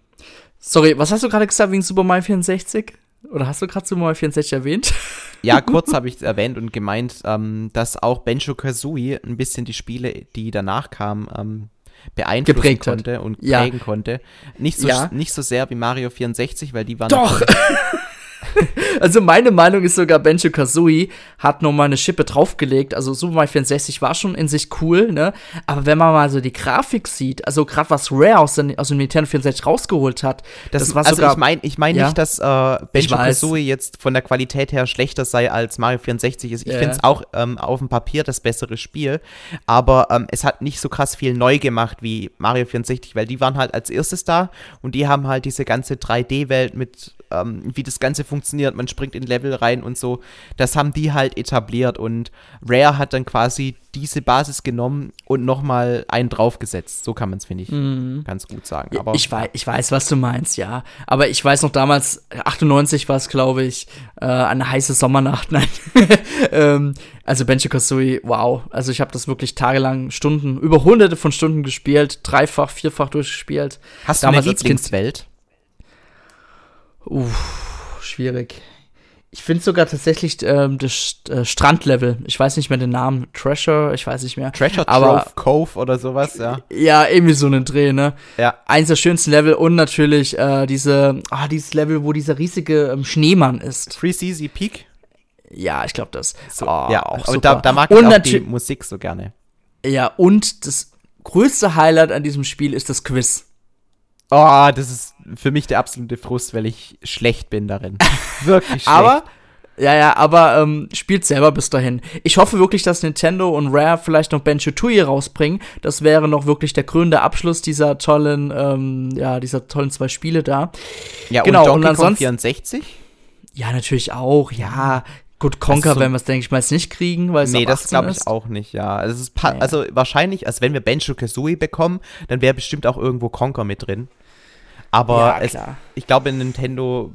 Sorry, was hast du gerade gesagt wegen Super Mario 64? Oder hast du gerade Super Mario 64 erwähnt? Ja, kurz habe ich es erwähnt und gemeint, ähm, dass auch Benjo Kazooie ein bisschen die Spiele, die danach kamen, ähm, beeinflussen Geprägt konnte hat. und prägen ja. konnte. Nicht so, ja. nicht so sehr wie Mario 64, weil die waren. Doch! also meine Meinung ist sogar, Benjo Kazooie hat nochmal eine Schippe draufgelegt. Also Super Mario 64 war schon in sich cool, ne? Aber wenn man mal so die Grafik sieht, also gerade was Rare aus, den, aus dem Nintendo 64 rausgeholt hat, das, das war also sogar. Ich meine ich mein ja? nicht, dass äh, Benjo Kazooie jetzt von der Qualität her schlechter sei als Mario 64 ist. Ich ja. finde es auch ähm, auf dem Papier das bessere Spiel, aber ähm, es hat nicht so krass viel neu gemacht wie Mario 64, weil die waren halt als erstes da und die haben halt diese ganze 3D-Welt mit ähm, wie das Ganze funktioniert. Man springt in Level rein und so. Das haben die halt etabliert und Rare hat dann quasi diese Basis genommen und nochmal einen draufgesetzt. So kann man es, finde ich, mhm. ganz gut sagen. Aber, ich, weiß, ich weiß, was du meinst, ja. Aber ich weiß noch damals, 98 war es, glaube ich, äh, eine heiße Sommernacht. Nein. ähm, also Benji Kazooie, wow. Also ich habe das wirklich tagelang, Stunden, über hunderte von Stunden gespielt, dreifach, vierfach durchgespielt. Hast damals du eine Lieblingswelt? Uff, schwierig. Ich finde sogar tatsächlich ähm, das äh, Strandlevel. Ich weiß nicht mehr den Namen. Treasure, ich weiß nicht mehr. Treasure aber, Trove Cove oder sowas, ja. Ja, irgendwie so einen Dreh, ne? Ja. Eins der schönsten Level und natürlich äh, diese, ah, dieses Level, wo dieser riesige ähm, Schneemann ist. Free CZ Peak? Ja, ich glaube das. So, oh, ja, auch aber da, da, mag ich und auch die Musik so gerne. Ja, und das größte Highlight an diesem Spiel ist das Quiz. Oh, das ist für mich der absolute Frust, weil ich schlecht bin darin. Wirklich schlecht. aber, ja, ja, aber ähm, spielt selber bis dahin. Ich hoffe wirklich, dass Nintendo und Rare vielleicht noch Banjo Tooie rausbringen. Das wäre noch wirklich der krönende Abschluss dieser tollen, ähm, ja, dieser tollen zwei Spiele da. Ja, genau, und Donkey und ansonsten, Kong 64? Ja, natürlich auch, ja. Gut, Conker so, werden wir es, denke ich mal, jetzt nicht kriegen, weil es Nee, das glaube ich auch nicht, ja. Also, es ist ja, ja. also wahrscheinlich, also wenn wir Banjo Kazooie bekommen, dann wäre bestimmt auch irgendwo Conker mit drin. Aber ja, es, ich glaube, Nintendo,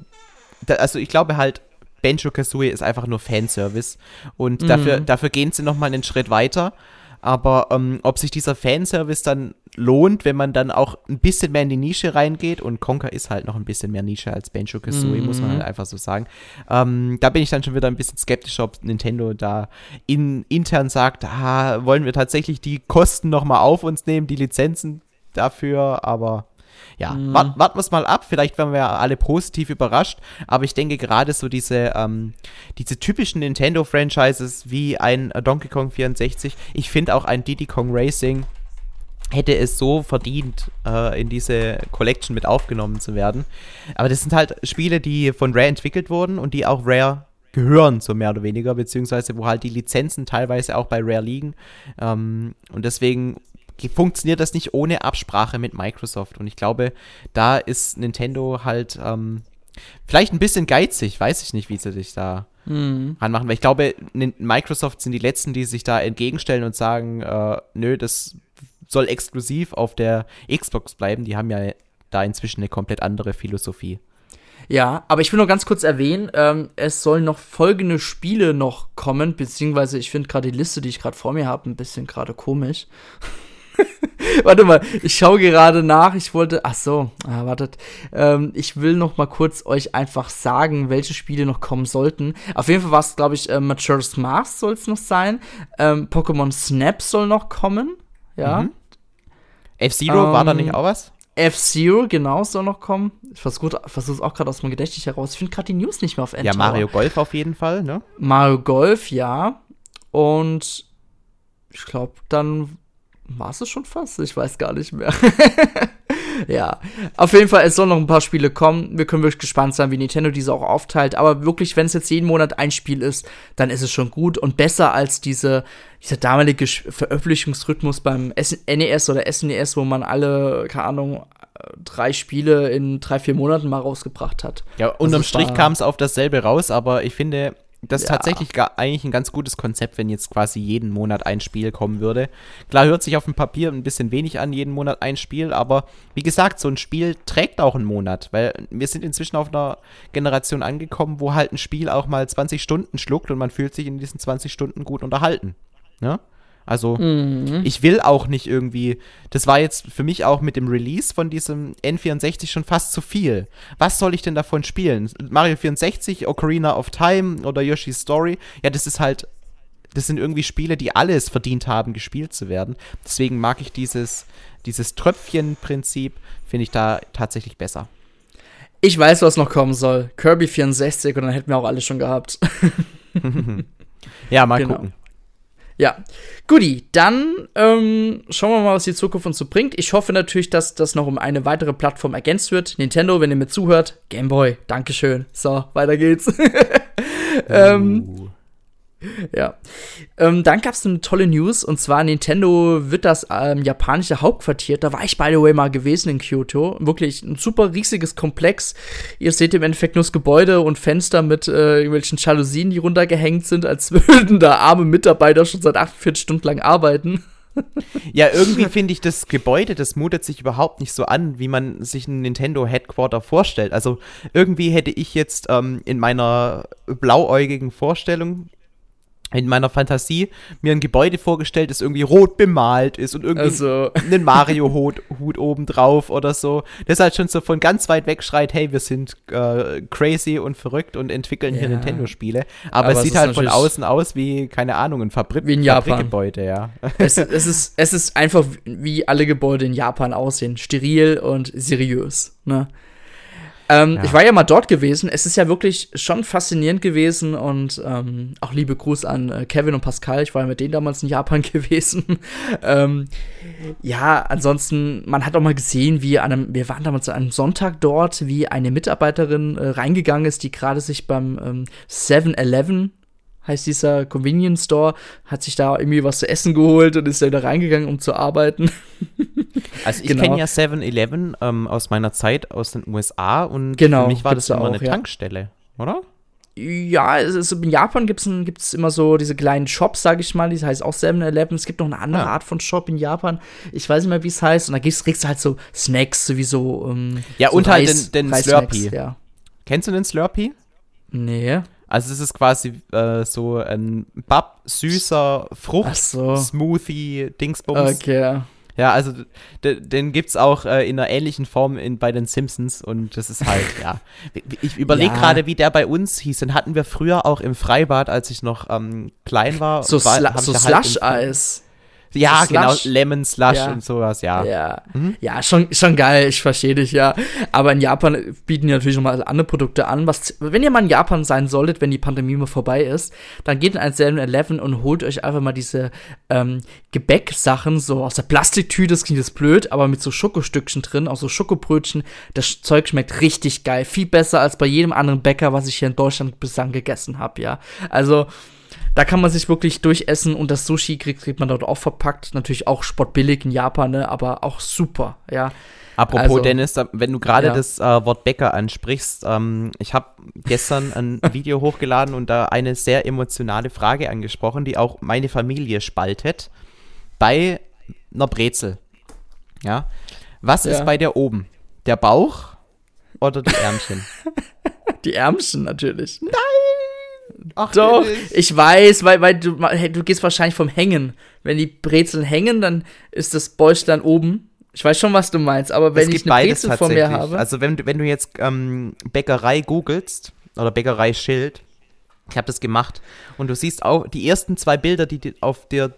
da, also ich glaube halt, Banjo Kazooie ist einfach nur Fanservice. Und mhm. dafür, dafür gehen sie nochmal einen Schritt weiter. Aber ähm, ob sich dieser Fanservice dann lohnt, wenn man dann auch ein bisschen mehr in die Nische reingeht, und Conker ist halt noch ein bisschen mehr Nische als Banjo Kazooie, mhm. muss man halt einfach so sagen. Ähm, da bin ich dann schon wieder ein bisschen skeptisch, ob Nintendo da in, intern sagt, ah, wollen wir tatsächlich die Kosten nochmal auf uns nehmen, die Lizenzen dafür, aber ja, mhm. warten wir es mal ab. Vielleicht werden wir alle positiv überrascht. Aber ich denke gerade so diese, ähm, diese typischen Nintendo-Franchises wie ein Donkey Kong 64, ich finde auch ein Diddy Kong Racing hätte es so verdient, äh, in diese Collection mit aufgenommen zu werden. Aber das sind halt Spiele, die von Rare entwickelt wurden und die auch Rare gehören, so mehr oder weniger, beziehungsweise wo halt die Lizenzen teilweise auch bei Rare liegen. Ähm, und deswegen funktioniert das nicht ohne Absprache mit Microsoft. Und ich glaube, da ist Nintendo halt ähm, vielleicht ein bisschen geizig, weiß ich nicht, wie sie sich da mhm. ranmachen. Weil ich glaube, Microsoft sind die Letzten, die sich da entgegenstellen und sagen, äh, nö, das soll exklusiv auf der Xbox bleiben. Die haben ja da inzwischen eine komplett andere Philosophie. Ja, aber ich will noch ganz kurz erwähnen, ähm, es sollen noch folgende Spiele noch kommen, beziehungsweise ich finde gerade die Liste, die ich gerade vor mir habe, ein bisschen gerade komisch. Warte mal, ich schaue gerade nach. Ich wollte, ach so, ah, wartet. Ähm, ich will noch mal kurz euch einfach sagen, welche Spiele noch kommen sollten. Auf jeden Fall war es, glaube ich, äh, Mature's Mask soll es noch sein. Ähm, Pokémon Snap soll noch kommen. Ja. Mhm. F-Zero, ähm, war da nicht ähm, auch was? F-Zero, genau, soll noch kommen. Ich versuche es auch gerade aus meinem Gedächtnis heraus. Ich finde gerade die News nicht mehr auf Endtower. Ja, Mario Golf auf jeden Fall, ne? Mario Golf, ja. Und ich glaube, dann war es schon fast? Ich weiß gar nicht mehr. ja, auf jeden Fall, es sollen noch ein paar Spiele kommen. Wir können wirklich gespannt sein, wie Nintendo diese auch aufteilt. Aber wirklich, wenn es jetzt jeden Monat ein Spiel ist, dann ist es schon gut und besser als diese, dieser damalige Veröffentlichungsrhythmus beim NES oder SNES, wo man alle, keine Ahnung, drei Spiele in drei, vier Monaten mal rausgebracht hat. Ja, unterm also Strich kam es auf dasselbe raus, aber ich finde, das ist ja. tatsächlich gar, eigentlich ein ganz gutes Konzept, wenn jetzt quasi jeden Monat ein Spiel kommen würde. Klar, hört sich auf dem Papier ein bisschen wenig an, jeden Monat ein Spiel, aber wie gesagt, so ein Spiel trägt auch einen Monat, weil wir sind inzwischen auf einer Generation angekommen, wo halt ein Spiel auch mal 20 Stunden schluckt und man fühlt sich in diesen 20 Stunden gut unterhalten. Ne? Also mhm. ich will auch nicht irgendwie, das war jetzt für mich auch mit dem Release von diesem N64 schon fast zu viel. Was soll ich denn davon spielen? Mario 64, Ocarina of Time oder Yoshi's Story? Ja, das ist halt, das sind irgendwie Spiele, die alles verdient haben, gespielt zu werden. Deswegen mag ich dieses, dieses Tröpfchen-Prinzip, finde ich da tatsächlich besser. Ich weiß, was noch kommen soll. Kirby 64 und dann hätten wir auch alles schon gehabt. ja, mal genau. gucken. Ja, guti, dann ähm, schauen wir mal, was die Zukunft uns so bringt. Ich hoffe natürlich, dass das noch um eine weitere Plattform ergänzt wird. Nintendo, wenn ihr mir zuhört, Gameboy, Dankeschön. So, weiter geht's. ähm, uh. Ja. Ähm, dann gab es eine tolle News und zwar Nintendo wird das ähm, japanische Hauptquartier. Da war ich by the way mal gewesen in Kyoto. Wirklich ein super riesiges Komplex. Ihr seht im Endeffekt nur das Gebäude und Fenster mit äh, irgendwelchen Jalousien, die runtergehängt sind, als würden da arme Mitarbeiter schon seit 48 Stunden lang arbeiten. Ja, irgendwie finde ich das Gebäude, das mutet sich überhaupt nicht so an, wie man sich ein Nintendo Headquarter vorstellt. Also irgendwie hätte ich jetzt ähm, in meiner blauäugigen Vorstellung in meiner Fantasie mir ein Gebäude vorgestellt, das irgendwie rot bemalt ist und irgendwie also. einen Mario-Hut Hut oben drauf oder so. Das halt schon so von ganz weit weg schreit, hey, wir sind äh, crazy und verrückt und entwickeln ja. hier Nintendo-Spiele. Aber, Aber, es sieht halt von außen aus wie, keine Ahnung, ein Fabrik wie in Fabrikgebäude, ja. Es, es, ist, es ist einfach, wie alle Gebäude in Japan aussehen. Steril und seriös, ne? Ähm, ja. Ich war ja mal dort gewesen. Es ist ja wirklich schon faszinierend gewesen und ähm, auch liebe Gruß an äh, Kevin und Pascal. Ich war ja mit denen damals in Japan gewesen. ähm, ja, ansonsten, man hat auch mal gesehen, wie an einem, wir waren damals an einem Sonntag dort, wie eine Mitarbeiterin äh, reingegangen ist, die gerade sich beim 7-Eleven ähm, heißt dieser Convenience Store, hat sich da irgendwie was zu essen geholt und ist da wieder reingegangen, um zu arbeiten. Also ich genau. kenne ja 7-Eleven ähm, aus meiner Zeit aus den USA und genau, für mich war das immer auch, eine ja. Tankstelle, oder? Ja, ist, in Japan gibt es immer so diese kleinen Shops, sage ich mal, die heißt auch 7-Eleven. Es gibt noch eine andere ja. Art von Shop in Japan. Ich weiß nicht mehr, wie es heißt. Und da kriegst, kriegst du halt so Snacks, sowieso. Ähm, ja, so und halt Reis, halt den, den Slurpee. Ja. Kennst du den Slurpee? Nee. Also es ist quasi äh, so ein Bab, süßer Frucht-Smoothie, Dingsbums. Okay. Ja, also den gibt es auch äh, in einer ähnlichen Form in, bei den Simpsons und das ist halt, ja. Ich überlege ja. gerade, wie der bei uns hieß. Den hatten wir früher auch im Freibad, als ich noch ähm, klein war. So, Sla so halt Ja, genau, Lemon Slush ja. und sowas, ja. Ja, mhm. ja schon, schon geil, ich verstehe dich, ja. Aber in Japan bieten die natürlich nochmal andere Produkte an. Was, wenn ihr mal in Japan sein solltet, wenn die Pandemie mal vorbei ist, dann geht in ein 7-Eleven und holt euch einfach mal diese ähm, Gebäcksachen, so aus der Plastiktüte, das klingt jetzt blöd, aber mit so Schokostückchen drin, auch so Schokobrötchen. Das Zeug schmeckt richtig geil. Viel besser als bei jedem anderen Bäcker, was ich hier in Deutschland bislang gegessen habe, ja. Also, da kann man sich wirklich durchessen und das Sushi kriegt, kriegt man dort auch verpackt. Natürlich auch sportbillig in Japan, ne? aber auch super, ja. Apropos also, Dennis, wenn du gerade ja. das äh, Wort Bäcker ansprichst, ähm, ich habe gestern ein Video hochgeladen und da eine sehr emotionale Frage angesprochen, die auch meine Familie spaltet. Bei einer Brezel. Ja. Was ja. ist bei der oben? Der Bauch oder die Ärmchen? die Ärmchen natürlich. Nein! Ach, Doch, ich weiß, weil, weil du, du gehst wahrscheinlich vom Hängen. Wenn die Brezeln hängen, dann ist das Bäuchlein oben. Ich weiß schon, was du meinst, aber wenn ich eine Brezel vor mir habe. Also wenn, wenn du jetzt ähm, Bäckerei googelst oder Bäckerei-Schild, ich habe das gemacht und du siehst auch die ersten zwei Bilder, die auf dir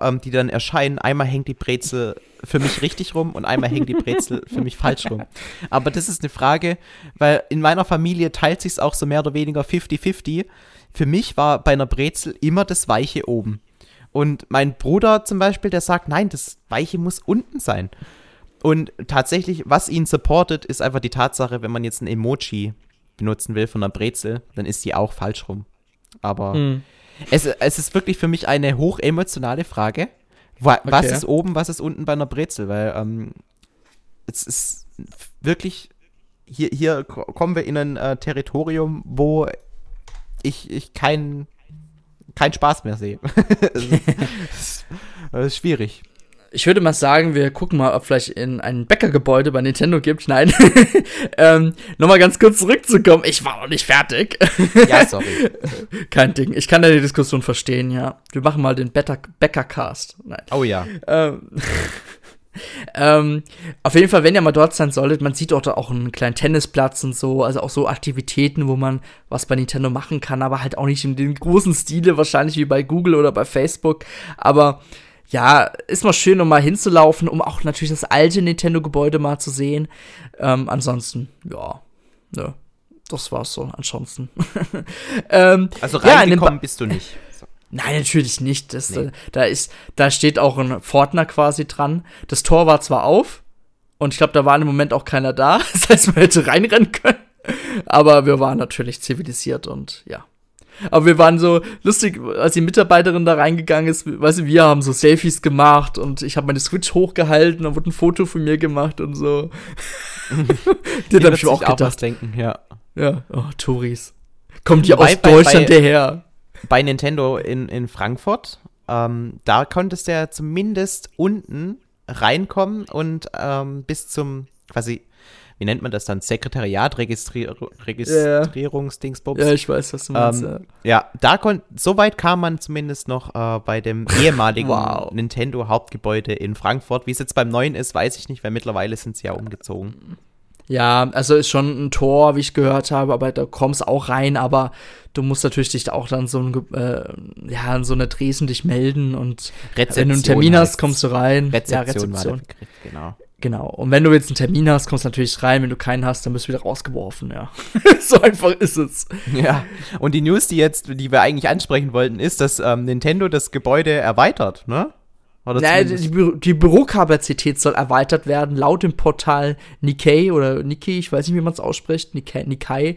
ähm, die dann erscheinen, einmal hängt die Brezel für mich richtig rum und einmal hängt die Brezel für mich falsch rum. Aber das ist eine Frage, weil in meiner Familie teilt sich es auch so mehr oder weniger 50-50. Für mich war bei einer Brezel immer das Weiche oben. Und mein Bruder zum Beispiel, der sagt, nein, das Weiche muss unten sein. Und tatsächlich, was ihn supportet, ist einfach die Tatsache, wenn man jetzt ein Emoji benutzen will von einer Brezel, dann ist die auch falsch rum. Aber hm. es, es ist wirklich für mich eine hochemotionale Frage. Was okay. ist oben, was ist unten bei einer Brezel? Weil ähm, es ist wirklich, hier, hier kommen wir in ein äh, Territorium, wo ich, ich keinen kein Spaß mehr sehe. das ist schwierig. Ich würde mal sagen, wir gucken mal, ob vielleicht in ein Bäckergebäude bei Nintendo gibt. Nein. ähm, Nochmal ganz kurz zurückzukommen. Ich war noch nicht fertig. ja, sorry. Kein Ding. Ich kann da die Diskussion verstehen, ja. Wir machen mal den Bäckercast. Nein. Oh ja. Ähm, ähm, auf jeden Fall, wenn ihr mal dort sein solltet, man sieht dort auch einen kleinen Tennisplatz und so, also auch so Aktivitäten, wo man was bei Nintendo machen kann, aber halt auch nicht in dem großen Stile, wahrscheinlich wie bei Google oder bei Facebook. Aber ja, ist mal schön, um mal hinzulaufen, um auch natürlich das alte Nintendo-Gebäude mal zu sehen. Ähm, ansonsten, ja, ne, das war's so. Ansonsten. ähm, also reingekommen ja, bist du nicht. Nein, natürlich nicht. Das, nee. da, ist, da steht auch ein Fortner quasi dran. Das Tor war zwar auf und ich glaube, da war im Moment auch keiner da. Das heißt, man hätte reinrennen können. Aber wir waren natürlich zivilisiert und ja. Aber wir waren so lustig, als die Mitarbeiterin da reingegangen ist, weißt du, wir haben so Selfies gemacht und ich habe meine Switch hochgehalten und wurde ein Foto von mir gemacht und so. Den habe ich mir auch gedacht. Auch denken, ja. Ja, oh, Touris. Kommt die aus Deutschland bei, her? Bei Nintendo in, in Frankfurt, ähm, da konntest du ja zumindest unten reinkommen und ähm, bis zum quasi wie nennt man das dann? Sekretariat, Registrier Registrierungsdingsbums. Ja, ich weiß, was du meinst. Ähm, ja. ja, da kon so weit kam man zumindest noch äh, bei dem ehemaligen wow. Nintendo Hauptgebäude in Frankfurt. Wie es jetzt beim neuen ist, weiß ich nicht, weil mittlerweile sind sie ja umgezogen. Ja, also ist schon ein Tor, wie ich gehört habe, aber da kommst auch rein, aber du musst natürlich dich auch dann so ein, äh, ja, in so einer Dresen dich melden und Rezeption wenn du einen Termin hast, kommst du rein. Rezeption, ja, Rezeption. Begriff, genau. Genau. Und wenn du jetzt einen Termin hast, kommst du natürlich rein. Wenn du keinen hast, dann bist du wieder rausgeworfen, ja. so einfach ist es. Ja. Und die News, die jetzt, die wir eigentlich ansprechen wollten, ist, dass ähm, Nintendo das Gebäude erweitert, ne? Naja, die, Bü die, Bürokapazität soll erweitert werden, laut dem Portal Nikkei oder Nikkei, ich weiß nicht, wie man es ausspricht, Nikkei. Nikkei.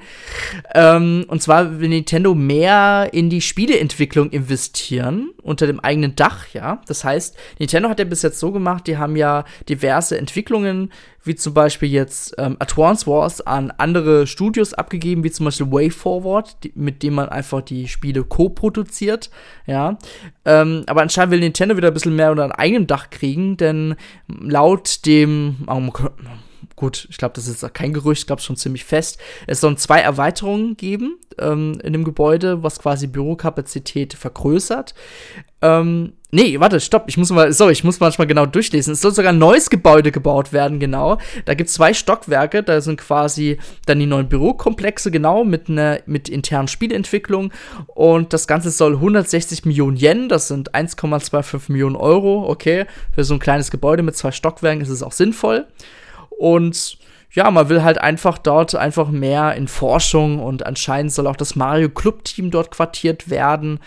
Ähm, und zwar will Nintendo mehr in die Spieleentwicklung investieren, unter dem eigenen Dach, ja. Das heißt, Nintendo hat ja bis jetzt so gemacht, die haben ja diverse Entwicklungen wie zum Beispiel jetzt ähm, Advance Wars an andere Studios abgegeben, wie zum Beispiel Way Forward, die, mit dem man einfach die Spiele co-produziert, ja. Ähm, aber anscheinend will Nintendo wieder ein bisschen mehr unter ein eigenem Dach kriegen, denn laut dem, ähm, gut, ich glaube, das ist kein Gerücht, gab es schon ziemlich fest. Es sollen zwei Erweiterungen geben ähm, in dem Gebäude, was quasi Bürokapazität vergrößert. Ähm, nee, warte, stopp, ich muss mal, sorry, ich muss manchmal genau durchlesen. Es soll sogar ein neues Gebäude gebaut werden, genau. Da gibt es zwei Stockwerke, da sind quasi dann die neuen Bürokomplexe, genau, mit einer mit internen Spielentwicklung. Und das Ganze soll 160 Millionen Yen, das sind 1,25 Millionen Euro, okay. Für so ein kleines Gebäude mit zwei Stockwerken ist es auch sinnvoll. Und ja, man will halt einfach dort einfach mehr in Forschung und anscheinend soll auch das Mario Club Team dort quartiert werden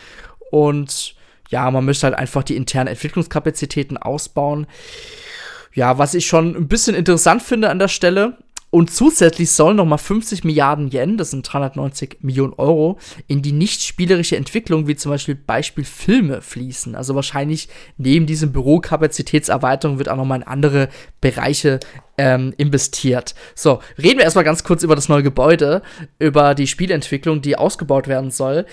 und ja, man möchte halt einfach die internen Entwicklungskapazitäten ausbauen. Ja, was ich schon ein bisschen interessant finde an der Stelle, und zusätzlich sollen nochmal 50 Milliarden Yen, das sind 390 Millionen Euro, in die nicht spielerische Entwicklung, wie zum Beispiel Beispiel Filme, fließen. Also wahrscheinlich neben diesem Bürokapazitätserweiterung wird auch nochmal in andere Bereiche ähm, investiert. So, reden wir erstmal ganz kurz über das neue Gebäude, über die Spielentwicklung, die ausgebaut werden soll.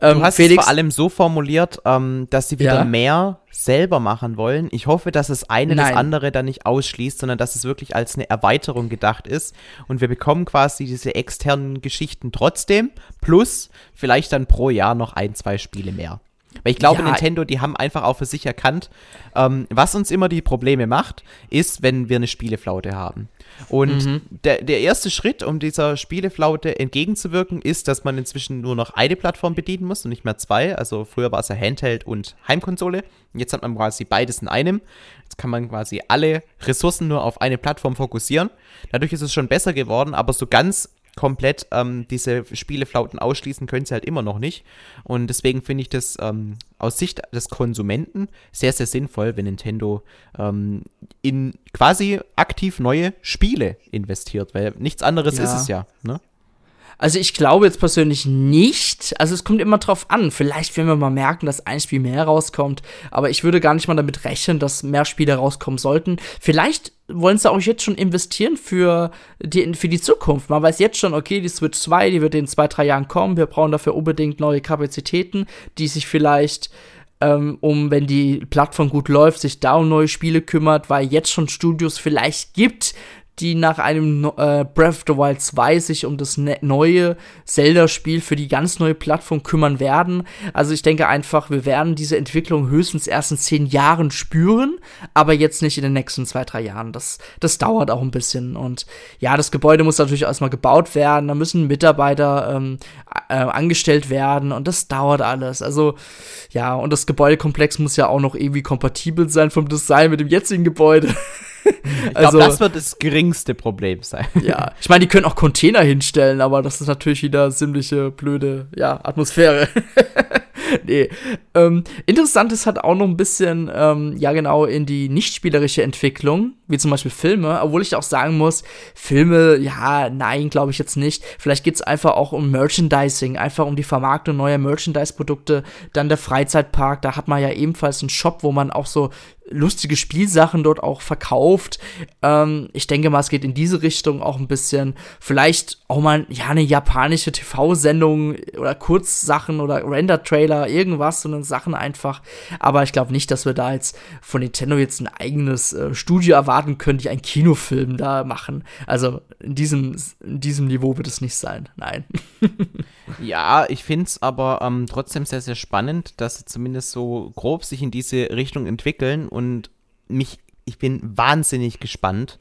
Ähm, du hast Felix, es vor allem so formuliert, ähm, dass sie wieder ja? mehr selber machen wollen. Ich hoffe, dass es eine Nein. das andere dann nicht ausschließt, sondern dass es wirklich als eine Erweiterung gedacht ist und wir bekommen quasi diese externen Geschichten trotzdem, plus vielleicht dann pro Jahr noch ein, zwei Spiele mehr. Weil ich glaube, ja. Nintendo, die haben einfach auch für sich erkannt, ähm, was uns immer die Probleme macht, ist, wenn wir eine Spieleflaute haben. Und mhm. der, der erste Schritt, um dieser Spieleflaute entgegenzuwirken, ist, dass man inzwischen nur noch eine Plattform bedienen muss und nicht mehr zwei. Also früher war es ja Handheld und Heimkonsole. Jetzt hat man quasi beides in einem. Jetzt kann man quasi alle Ressourcen nur auf eine Plattform fokussieren. Dadurch ist es schon besser geworden, aber so ganz komplett ähm, diese Spieleflauten ausschließen können sie halt immer noch nicht. Und deswegen finde ich das ähm, aus Sicht des Konsumenten sehr, sehr sinnvoll, wenn Nintendo ähm, in quasi aktiv neue Spiele investiert, weil nichts anderes ja. ist es ja. Ne? Also ich glaube jetzt persönlich nicht. Also es kommt immer drauf an. Vielleicht werden wir mal merken, dass ein Spiel mehr rauskommt. Aber ich würde gar nicht mal damit rechnen, dass mehr Spiele rauskommen sollten. Vielleicht wollen sie auch jetzt schon investieren für die, für die Zukunft. Man weiß jetzt schon, okay, die Switch 2, die wird in zwei, drei Jahren kommen. Wir brauchen dafür unbedingt neue Kapazitäten, die sich vielleicht ähm, um, wenn die Plattform gut läuft, sich da um neue Spiele kümmert, weil jetzt schon Studios vielleicht gibt, die nach einem äh, Breath of the Wild 2 sich um das ne neue Zelda-Spiel für die ganz neue Plattform kümmern werden. Also ich denke einfach, wir werden diese Entwicklung höchstens erst in zehn Jahren spüren, aber jetzt nicht in den nächsten zwei, drei Jahren. Das, das dauert auch ein bisschen. Und ja, das Gebäude muss natürlich erstmal gebaut werden, da müssen Mitarbeiter ähm, äh, angestellt werden und das dauert alles. Also ja, und das Gebäudekomplex muss ja auch noch irgendwie kompatibel sein vom Design mit dem jetzigen Gebäude. Ich also, glaube, das wird das geringste Problem sein. Ja, ich meine, die können auch Container hinstellen, aber das ist natürlich wieder ziemliche blöde, ja, Atmosphäre. nee. Ähm, interessant ist halt auch noch ein bisschen, ähm, ja, genau, in die nicht-spielerische Entwicklung, wie zum Beispiel Filme, obwohl ich auch sagen muss, Filme, ja, nein, glaube ich jetzt nicht. Vielleicht geht es einfach auch um Merchandising, einfach um die Vermarktung neuer Merchandise-Produkte. Dann der Freizeitpark, da hat man ja ebenfalls einen Shop, wo man auch so lustige Spielsachen dort auch verkauft. Ähm, ich denke mal, es geht in diese Richtung auch ein bisschen. Vielleicht auch mal ja eine japanische TV-Sendung oder Kurzsachen oder Render-Trailer, irgendwas, so eine Sachen einfach. Aber ich glaube nicht, dass wir da jetzt von Nintendo jetzt ein eigenes äh, Studio erwarten können, die einen Kinofilm da machen. Also in diesem, in diesem Niveau wird es nicht sein. Nein. ja, ich finde es aber ähm, trotzdem sehr, sehr spannend, dass sie zumindest so grob sich in diese Richtung entwickeln mich, ich bin wahnsinnig gespannt,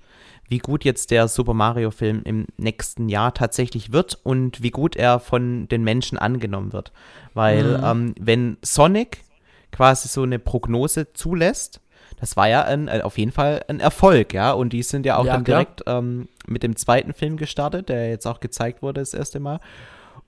wie gut jetzt der Super Mario-Film im nächsten Jahr tatsächlich wird und wie gut er von den Menschen angenommen wird. Weil, mhm. ähm, wenn Sonic quasi so eine Prognose zulässt, das war ja ein, äh, auf jeden Fall ein Erfolg, ja. Und die sind ja auch ja, dann direkt ähm, mit dem zweiten Film gestartet, der jetzt auch gezeigt wurde das erste Mal.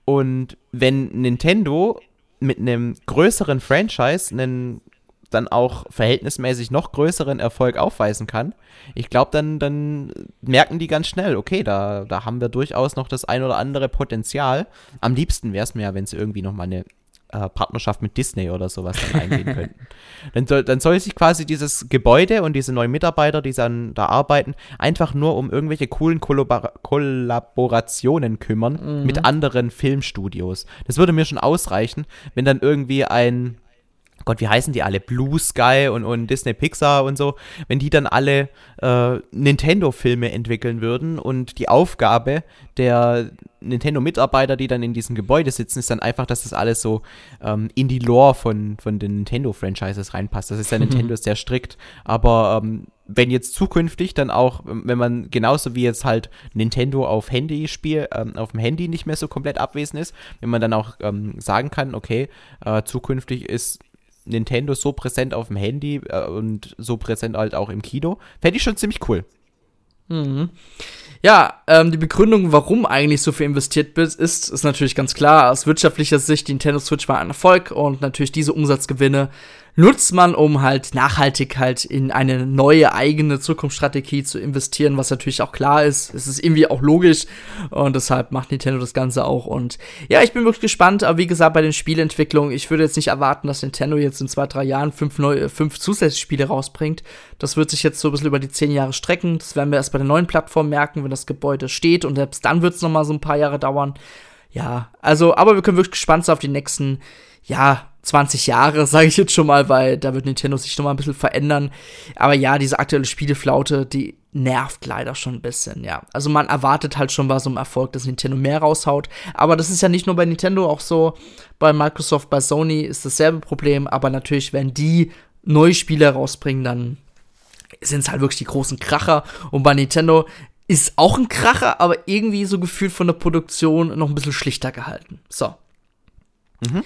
Und wenn Nintendo mit einem größeren Franchise einen dann auch verhältnismäßig noch größeren Erfolg aufweisen kann, ich glaube, dann, dann merken die ganz schnell, okay, da, da haben wir durchaus noch das ein oder andere Potenzial. Am liebsten wäre es mir ja, wenn sie irgendwie noch mal eine äh, Partnerschaft mit Disney oder sowas dann eingehen könnten. Dann soll, dann soll sich quasi dieses Gebäude und diese neuen Mitarbeiter, die dann da arbeiten, einfach nur um irgendwelche coolen Kollabor Kollaborationen kümmern mhm. mit anderen Filmstudios. Das würde mir schon ausreichen, wenn dann irgendwie ein Gott, wie heißen die alle? Blue Sky und, und Disney Pixar und so, wenn die dann alle äh, Nintendo-Filme entwickeln würden und die Aufgabe der Nintendo-Mitarbeiter, die dann in diesem Gebäude sitzen, ist dann einfach, dass das alles so ähm, in die Lore von, von den Nintendo-Franchises reinpasst. Das ist ja Nintendo sehr strikt, aber ähm, wenn jetzt zukünftig dann auch, wenn man genauso wie jetzt halt Nintendo auf Handy spiel, ähm, auf dem Handy nicht mehr so komplett abwesend ist, wenn man dann auch ähm, sagen kann, okay, äh, zukünftig ist Nintendo so präsent auf dem Handy äh, und so präsent halt auch im Kino. Fände ich schon ziemlich cool. Mhm. Ja, ähm, die Begründung, warum eigentlich so viel investiert wird, ist, ist natürlich ganz klar. Aus wirtschaftlicher Sicht, die Nintendo Switch war ein Erfolg und natürlich diese Umsatzgewinne nutzt man, um halt nachhaltig halt in eine neue eigene Zukunftsstrategie zu investieren, was natürlich auch klar ist. Es ist irgendwie auch logisch und deshalb macht Nintendo das Ganze auch. Und ja, ich bin wirklich gespannt, aber wie gesagt, bei den Spielentwicklungen, ich würde jetzt nicht erwarten, dass Nintendo jetzt in zwei, drei Jahren fünf, neue, fünf zusätzliche Spiele rausbringt. Das wird sich jetzt so ein bisschen über die zehn Jahre strecken. Das werden wir erst bei der neuen Plattform merken, wenn das Gebäude steht und selbst dann wird es noch mal so ein paar Jahre dauern. Ja, also, aber wir können wirklich gespannt sein auf die nächsten, ja, 20 Jahre, sage ich jetzt schon mal, weil da wird Nintendo sich noch mal ein bisschen verändern. Aber ja, diese aktuelle Spieleflaute, die nervt leider schon ein bisschen, ja. Also man erwartet halt schon bei so einem Erfolg, dass Nintendo mehr raushaut. Aber das ist ja nicht nur bei Nintendo auch so. Bei Microsoft, bei Sony ist dasselbe Problem. Aber natürlich, wenn die neue Spiele rausbringen, dann sind es halt wirklich die großen Kracher. Und bei Nintendo ist auch ein Kracher, aber irgendwie so gefühlt von der Produktion noch ein bisschen schlichter gehalten. So. Mhm.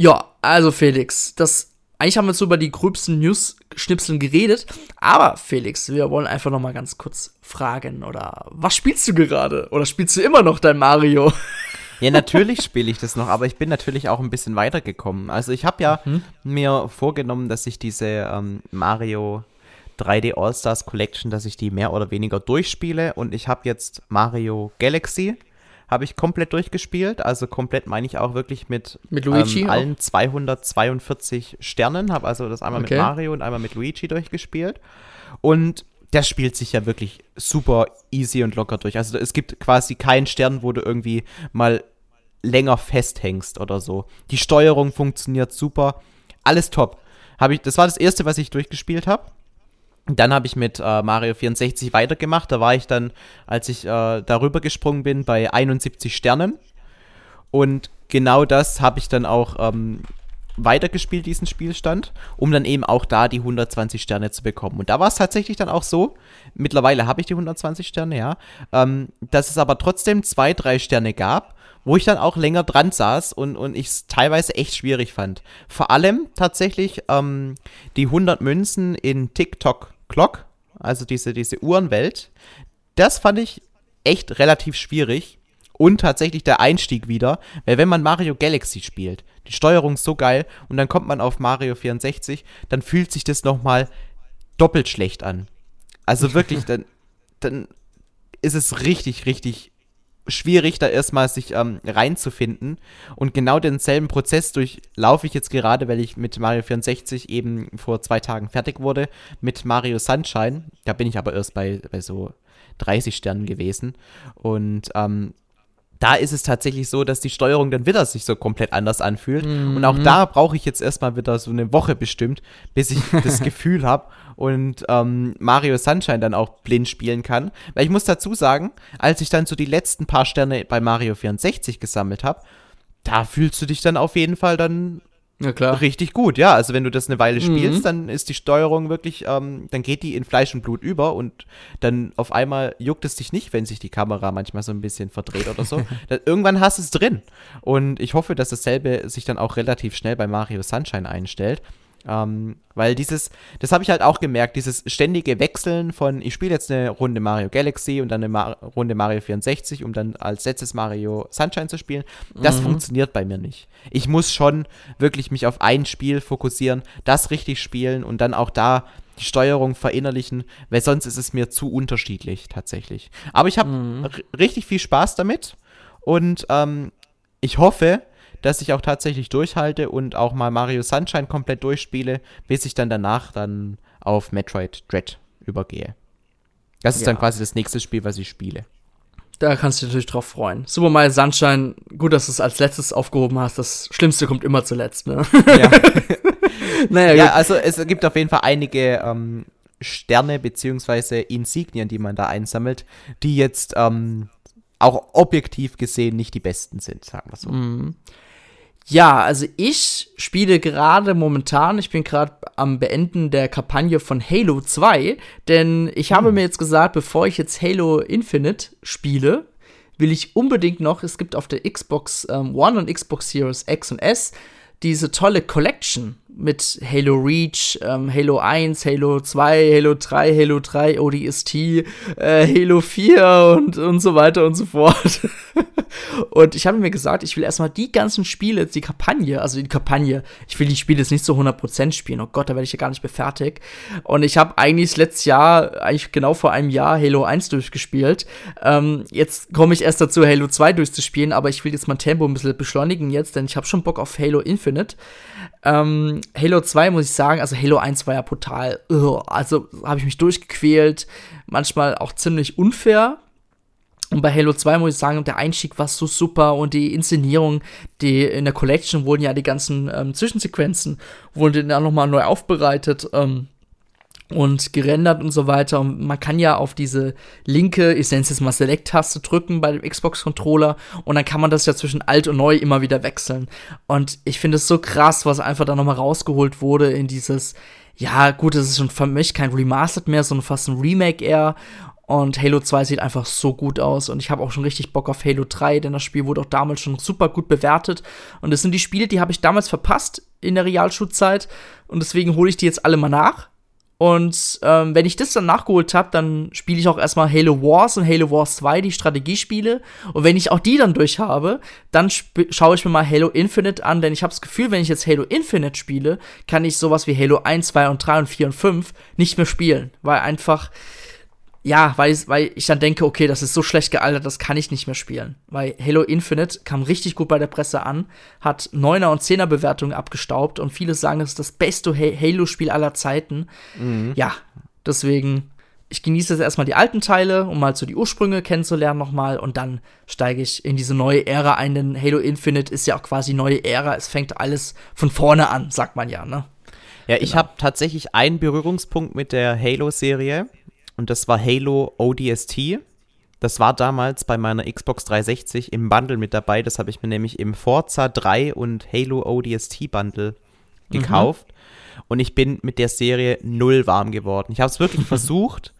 Ja, also Felix, das eigentlich haben wir so über die gröbsten News-Schnipseln geredet, aber Felix, wir wollen einfach noch mal ganz kurz fragen oder was spielst du gerade oder spielst du immer noch dein Mario? Ja, natürlich spiele ich das noch, aber ich bin natürlich auch ein bisschen weitergekommen. Also ich habe ja mhm. mir vorgenommen, dass ich diese ähm, Mario 3D All-Stars Collection, dass ich die mehr oder weniger durchspiele und ich habe jetzt Mario Galaxy habe ich komplett durchgespielt. Also komplett meine ich auch wirklich mit, mit Luigi ähm, allen 242 Sternen. Habe also das einmal okay. mit Mario und einmal mit Luigi durchgespielt. Und das spielt sich ja wirklich super easy und locker durch. Also es gibt quasi keinen Stern, wo du irgendwie mal länger festhängst oder so. Die Steuerung funktioniert super. Alles top. Hab ich, das war das erste, was ich durchgespielt habe. Dann habe ich mit äh, Mario 64 weitergemacht. Da war ich dann, als ich äh, darüber gesprungen bin, bei 71 Sternen. Und genau das habe ich dann auch ähm, weitergespielt, diesen Spielstand, um dann eben auch da die 120 Sterne zu bekommen. Und da war es tatsächlich dann auch so, mittlerweile habe ich die 120 Sterne, ja, ähm, dass es aber trotzdem zwei, drei Sterne gab, wo ich dann auch länger dran saß und, und ich es teilweise echt schwierig fand. Vor allem tatsächlich ähm, die 100 Münzen in TikTok Clock, also diese, diese Uhrenwelt, das fand ich echt relativ schwierig. Und tatsächlich der Einstieg wieder, weil wenn man Mario Galaxy spielt, die Steuerung ist so geil und dann kommt man auf Mario 64, dann fühlt sich das nochmal doppelt schlecht an. Also wirklich, dann, dann ist es richtig, richtig schwierig, da erstmal sich ähm, reinzufinden. Und genau denselben Prozess durchlaufe ich jetzt gerade, weil ich mit Mario 64 eben vor zwei Tagen fertig wurde, mit Mario Sunshine. Da bin ich aber erst bei, bei so 30 Sternen gewesen. Und ähm, da ist es tatsächlich so, dass die Steuerung dann wieder sich so komplett anders anfühlt. Mhm. Und auch da brauche ich jetzt erstmal wieder so eine Woche bestimmt, bis ich das Gefühl habe und ähm, Mario Sunshine dann auch blind spielen kann. Weil ich muss dazu sagen, als ich dann so die letzten paar Sterne bei Mario 64 gesammelt habe, da fühlst du dich dann auf jeden Fall dann ja, klar. Richtig gut, ja. Also wenn du das eine Weile spielst, mhm. dann ist die Steuerung wirklich, ähm, dann geht die in Fleisch und Blut über und dann auf einmal juckt es dich nicht, wenn sich die Kamera manchmal so ein bisschen verdreht oder so. dann, irgendwann hast du es drin. Und ich hoffe, dass dasselbe sich dann auch relativ schnell bei Mario Sunshine einstellt. Ähm, weil dieses, das habe ich halt auch gemerkt, dieses ständige Wechseln von, ich spiele jetzt eine Runde Mario Galaxy und dann eine Ma Runde Mario 64, um dann als letztes Mario Sunshine zu spielen, das mhm. funktioniert bei mir nicht. Ich muss schon wirklich mich auf ein Spiel fokussieren, das richtig spielen und dann auch da die Steuerung verinnerlichen, weil sonst ist es mir zu unterschiedlich tatsächlich. Aber ich habe mhm. richtig viel Spaß damit und ähm, ich hoffe, dass ich auch tatsächlich durchhalte und auch mal Mario Sunshine komplett durchspiele, bis ich dann danach dann auf Metroid Dread übergehe. Das ist ja. dann quasi das nächste Spiel, was ich spiele. Da kannst du dich natürlich drauf freuen. Super Mario Sunshine, gut, dass du es als letztes aufgehoben hast. Das Schlimmste kommt immer zuletzt, ne? Ja. naja, ja, also es gibt auf jeden Fall einige ähm, Sterne beziehungsweise Insignien, die man da einsammelt, die jetzt ähm, auch objektiv gesehen nicht die besten sind, sagen wir so. Mhm. Ja, also ich spiele gerade momentan, ich bin gerade am Beenden der Kampagne von Halo 2, denn ich hm. habe mir jetzt gesagt, bevor ich jetzt Halo Infinite spiele, will ich unbedingt noch, es gibt auf der Xbox ähm, One und Xbox Series X und S diese tolle Collection mit Halo Reach, ähm, Halo 1, Halo 2, Halo 3, Halo 3, ODST, äh, Halo 4 und, und so weiter und so fort. und ich habe mir gesagt, ich will erstmal die ganzen Spiele, die Kampagne, also die Kampagne, ich will die Spiele jetzt nicht zu 100% spielen, oh Gott, da werde ich ja gar nicht mehr fertig. Und ich habe eigentlich das letzte Jahr, eigentlich genau vor einem Jahr, Halo 1 durchgespielt. Ähm, jetzt komme ich erst dazu, Halo 2 durchzuspielen, aber ich will jetzt mein Tempo ein bisschen beschleunigen jetzt, denn ich habe schon Bock auf Halo Infinite. Ähm, Halo 2 muss ich sagen, also Halo 1 war ja brutal. Ugh, also habe ich mich durchgequält, manchmal auch ziemlich unfair. Und bei Halo 2 muss ich sagen, der Einstieg war so super und die Inszenierung, die in der Collection wurden ja die ganzen ähm, Zwischensequenzen, wurden dann nochmal neu aufbereitet. Ähm, und gerendert und so weiter. Und man kann ja auf diese linke, ich nenne es jetzt mal Select-Taste drücken bei dem Xbox-Controller und dann kann man das ja zwischen alt und neu immer wieder wechseln. Und ich finde es so krass, was einfach da nochmal rausgeholt wurde in dieses, ja, gut, es ist schon für mich kein Remastered mehr, sondern fast ein Remake eher. Und Halo 2 sieht einfach so gut aus. Und ich habe auch schon richtig Bock auf Halo 3, denn das Spiel wurde auch damals schon super gut bewertet. Und das sind die Spiele, die habe ich damals verpasst in der Realschulzeit. Und deswegen hole ich die jetzt alle mal nach. Und ähm, wenn ich das dann nachgeholt habe, dann spiele ich auch erstmal Halo Wars und Halo Wars 2, die Strategiespiele. Und wenn ich auch die dann durch habe, dann schaue ich mir mal Halo Infinite an, denn ich habe das Gefühl, wenn ich jetzt Halo Infinite spiele, kann ich sowas wie Halo 1, 2 und 3 und 4 und 5 nicht mehr spielen, weil einfach ja, weil, weil ich dann denke, okay, das ist so schlecht gealtert, das kann ich nicht mehr spielen. Weil Halo Infinite kam richtig gut bei der Presse an, hat 9er und 10er Bewertungen abgestaubt und viele sagen, es ist das beste Halo-Spiel aller Zeiten. Mhm. Ja, deswegen, ich genieße jetzt erstmal die alten Teile, um mal so die Ursprünge kennenzulernen nochmal und dann steige ich in diese neue Ära ein, denn Halo Infinite ist ja auch quasi neue Ära, es fängt alles von vorne an, sagt man ja, ne? Ja, ich genau. habe tatsächlich einen Berührungspunkt mit der Halo-Serie und das war Halo ODST. Das war damals bei meiner Xbox 360 im Bundle mit dabei. Das habe ich mir nämlich im Forza 3 und Halo ODST Bundle gekauft. Mhm. Und ich bin mit der Serie null warm geworden. Ich habe es wirklich versucht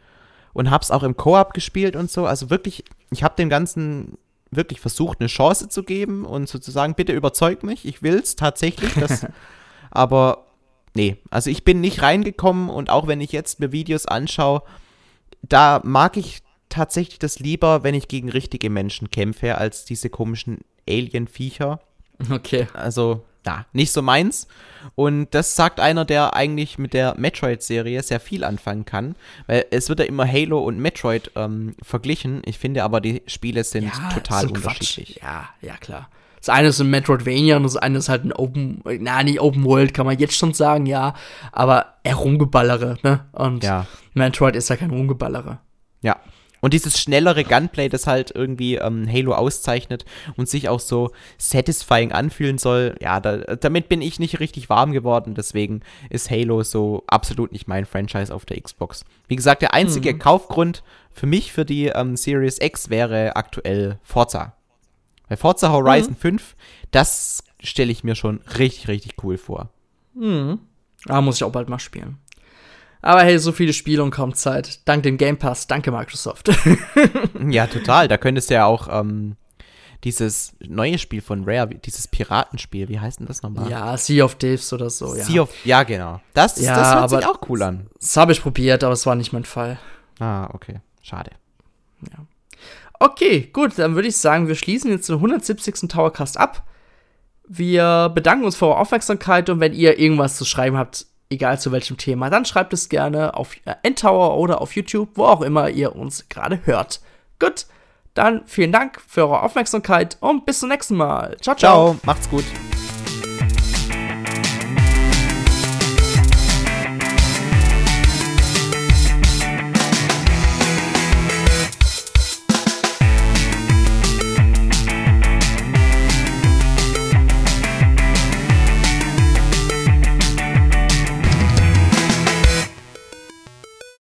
und habe es auch im Koop gespielt und so. Also wirklich, ich habe dem Ganzen wirklich versucht, eine Chance zu geben und sozusagen, bitte überzeug mich, ich will es tatsächlich. Das, aber nee, also ich bin nicht reingekommen und auch wenn ich jetzt mir Videos anschaue, da mag ich tatsächlich das lieber, wenn ich gegen richtige Menschen kämpfe, als diese komischen Alien-Viecher. Okay. Also, ja, nicht so meins. Und das sagt einer, der eigentlich mit der Metroid-Serie sehr viel anfangen kann. Weil es wird ja immer Halo und Metroid ähm, verglichen. Ich finde aber, die Spiele sind ja, total sind unterschiedlich. Quatsch. Ja, ja, klar. Das eine ist ein Metroidvania und das eine ist halt ein Open, na, nicht Open World, kann man jetzt schon sagen, ja. Aber eher Rumgeballere, ne? Und ja. Metroid ist ja kein Rumgeballere. Ja. Und dieses schnellere Gunplay, das halt irgendwie ähm, Halo auszeichnet und sich auch so satisfying anfühlen soll, ja, da, damit bin ich nicht richtig warm geworden. Deswegen ist Halo so absolut nicht mein Franchise auf der Xbox. Wie gesagt, der einzige mhm. Kaufgrund für mich für die ähm, Series X wäre aktuell Forza. Bei Forza Horizon mhm. 5, das stelle ich mir schon richtig, richtig cool vor. Mhm. Ah, muss ich auch bald mal spielen. Aber hey, so viele Spiele und kaum Zeit. Dank dem Game Pass, danke Microsoft. ja, total. Da könntest du ja auch ähm, dieses neue Spiel von Rare, dieses Piratenspiel, wie heißt denn das nochmal? Ja, Sea of Thieves oder so, ja. Sea of, ja, genau. Das, ja, das hört sich auch cool an. Das habe ich probiert, aber es war nicht mein Fall. Ah, okay. Schade. Ja. Okay, gut, dann würde ich sagen, wir schließen jetzt den 170. Towercast ab. Wir bedanken uns für eure Aufmerksamkeit und wenn ihr irgendwas zu schreiben habt, egal zu welchem Thema, dann schreibt es gerne auf äh, Endtower oder auf YouTube, wo auch immer ihr uns gerade hört. Gut, dann vielen Dank für eure Aufmerksamkeit und bis zum nächsten Mal. Ciao, ciao. Ciao, macht's gut.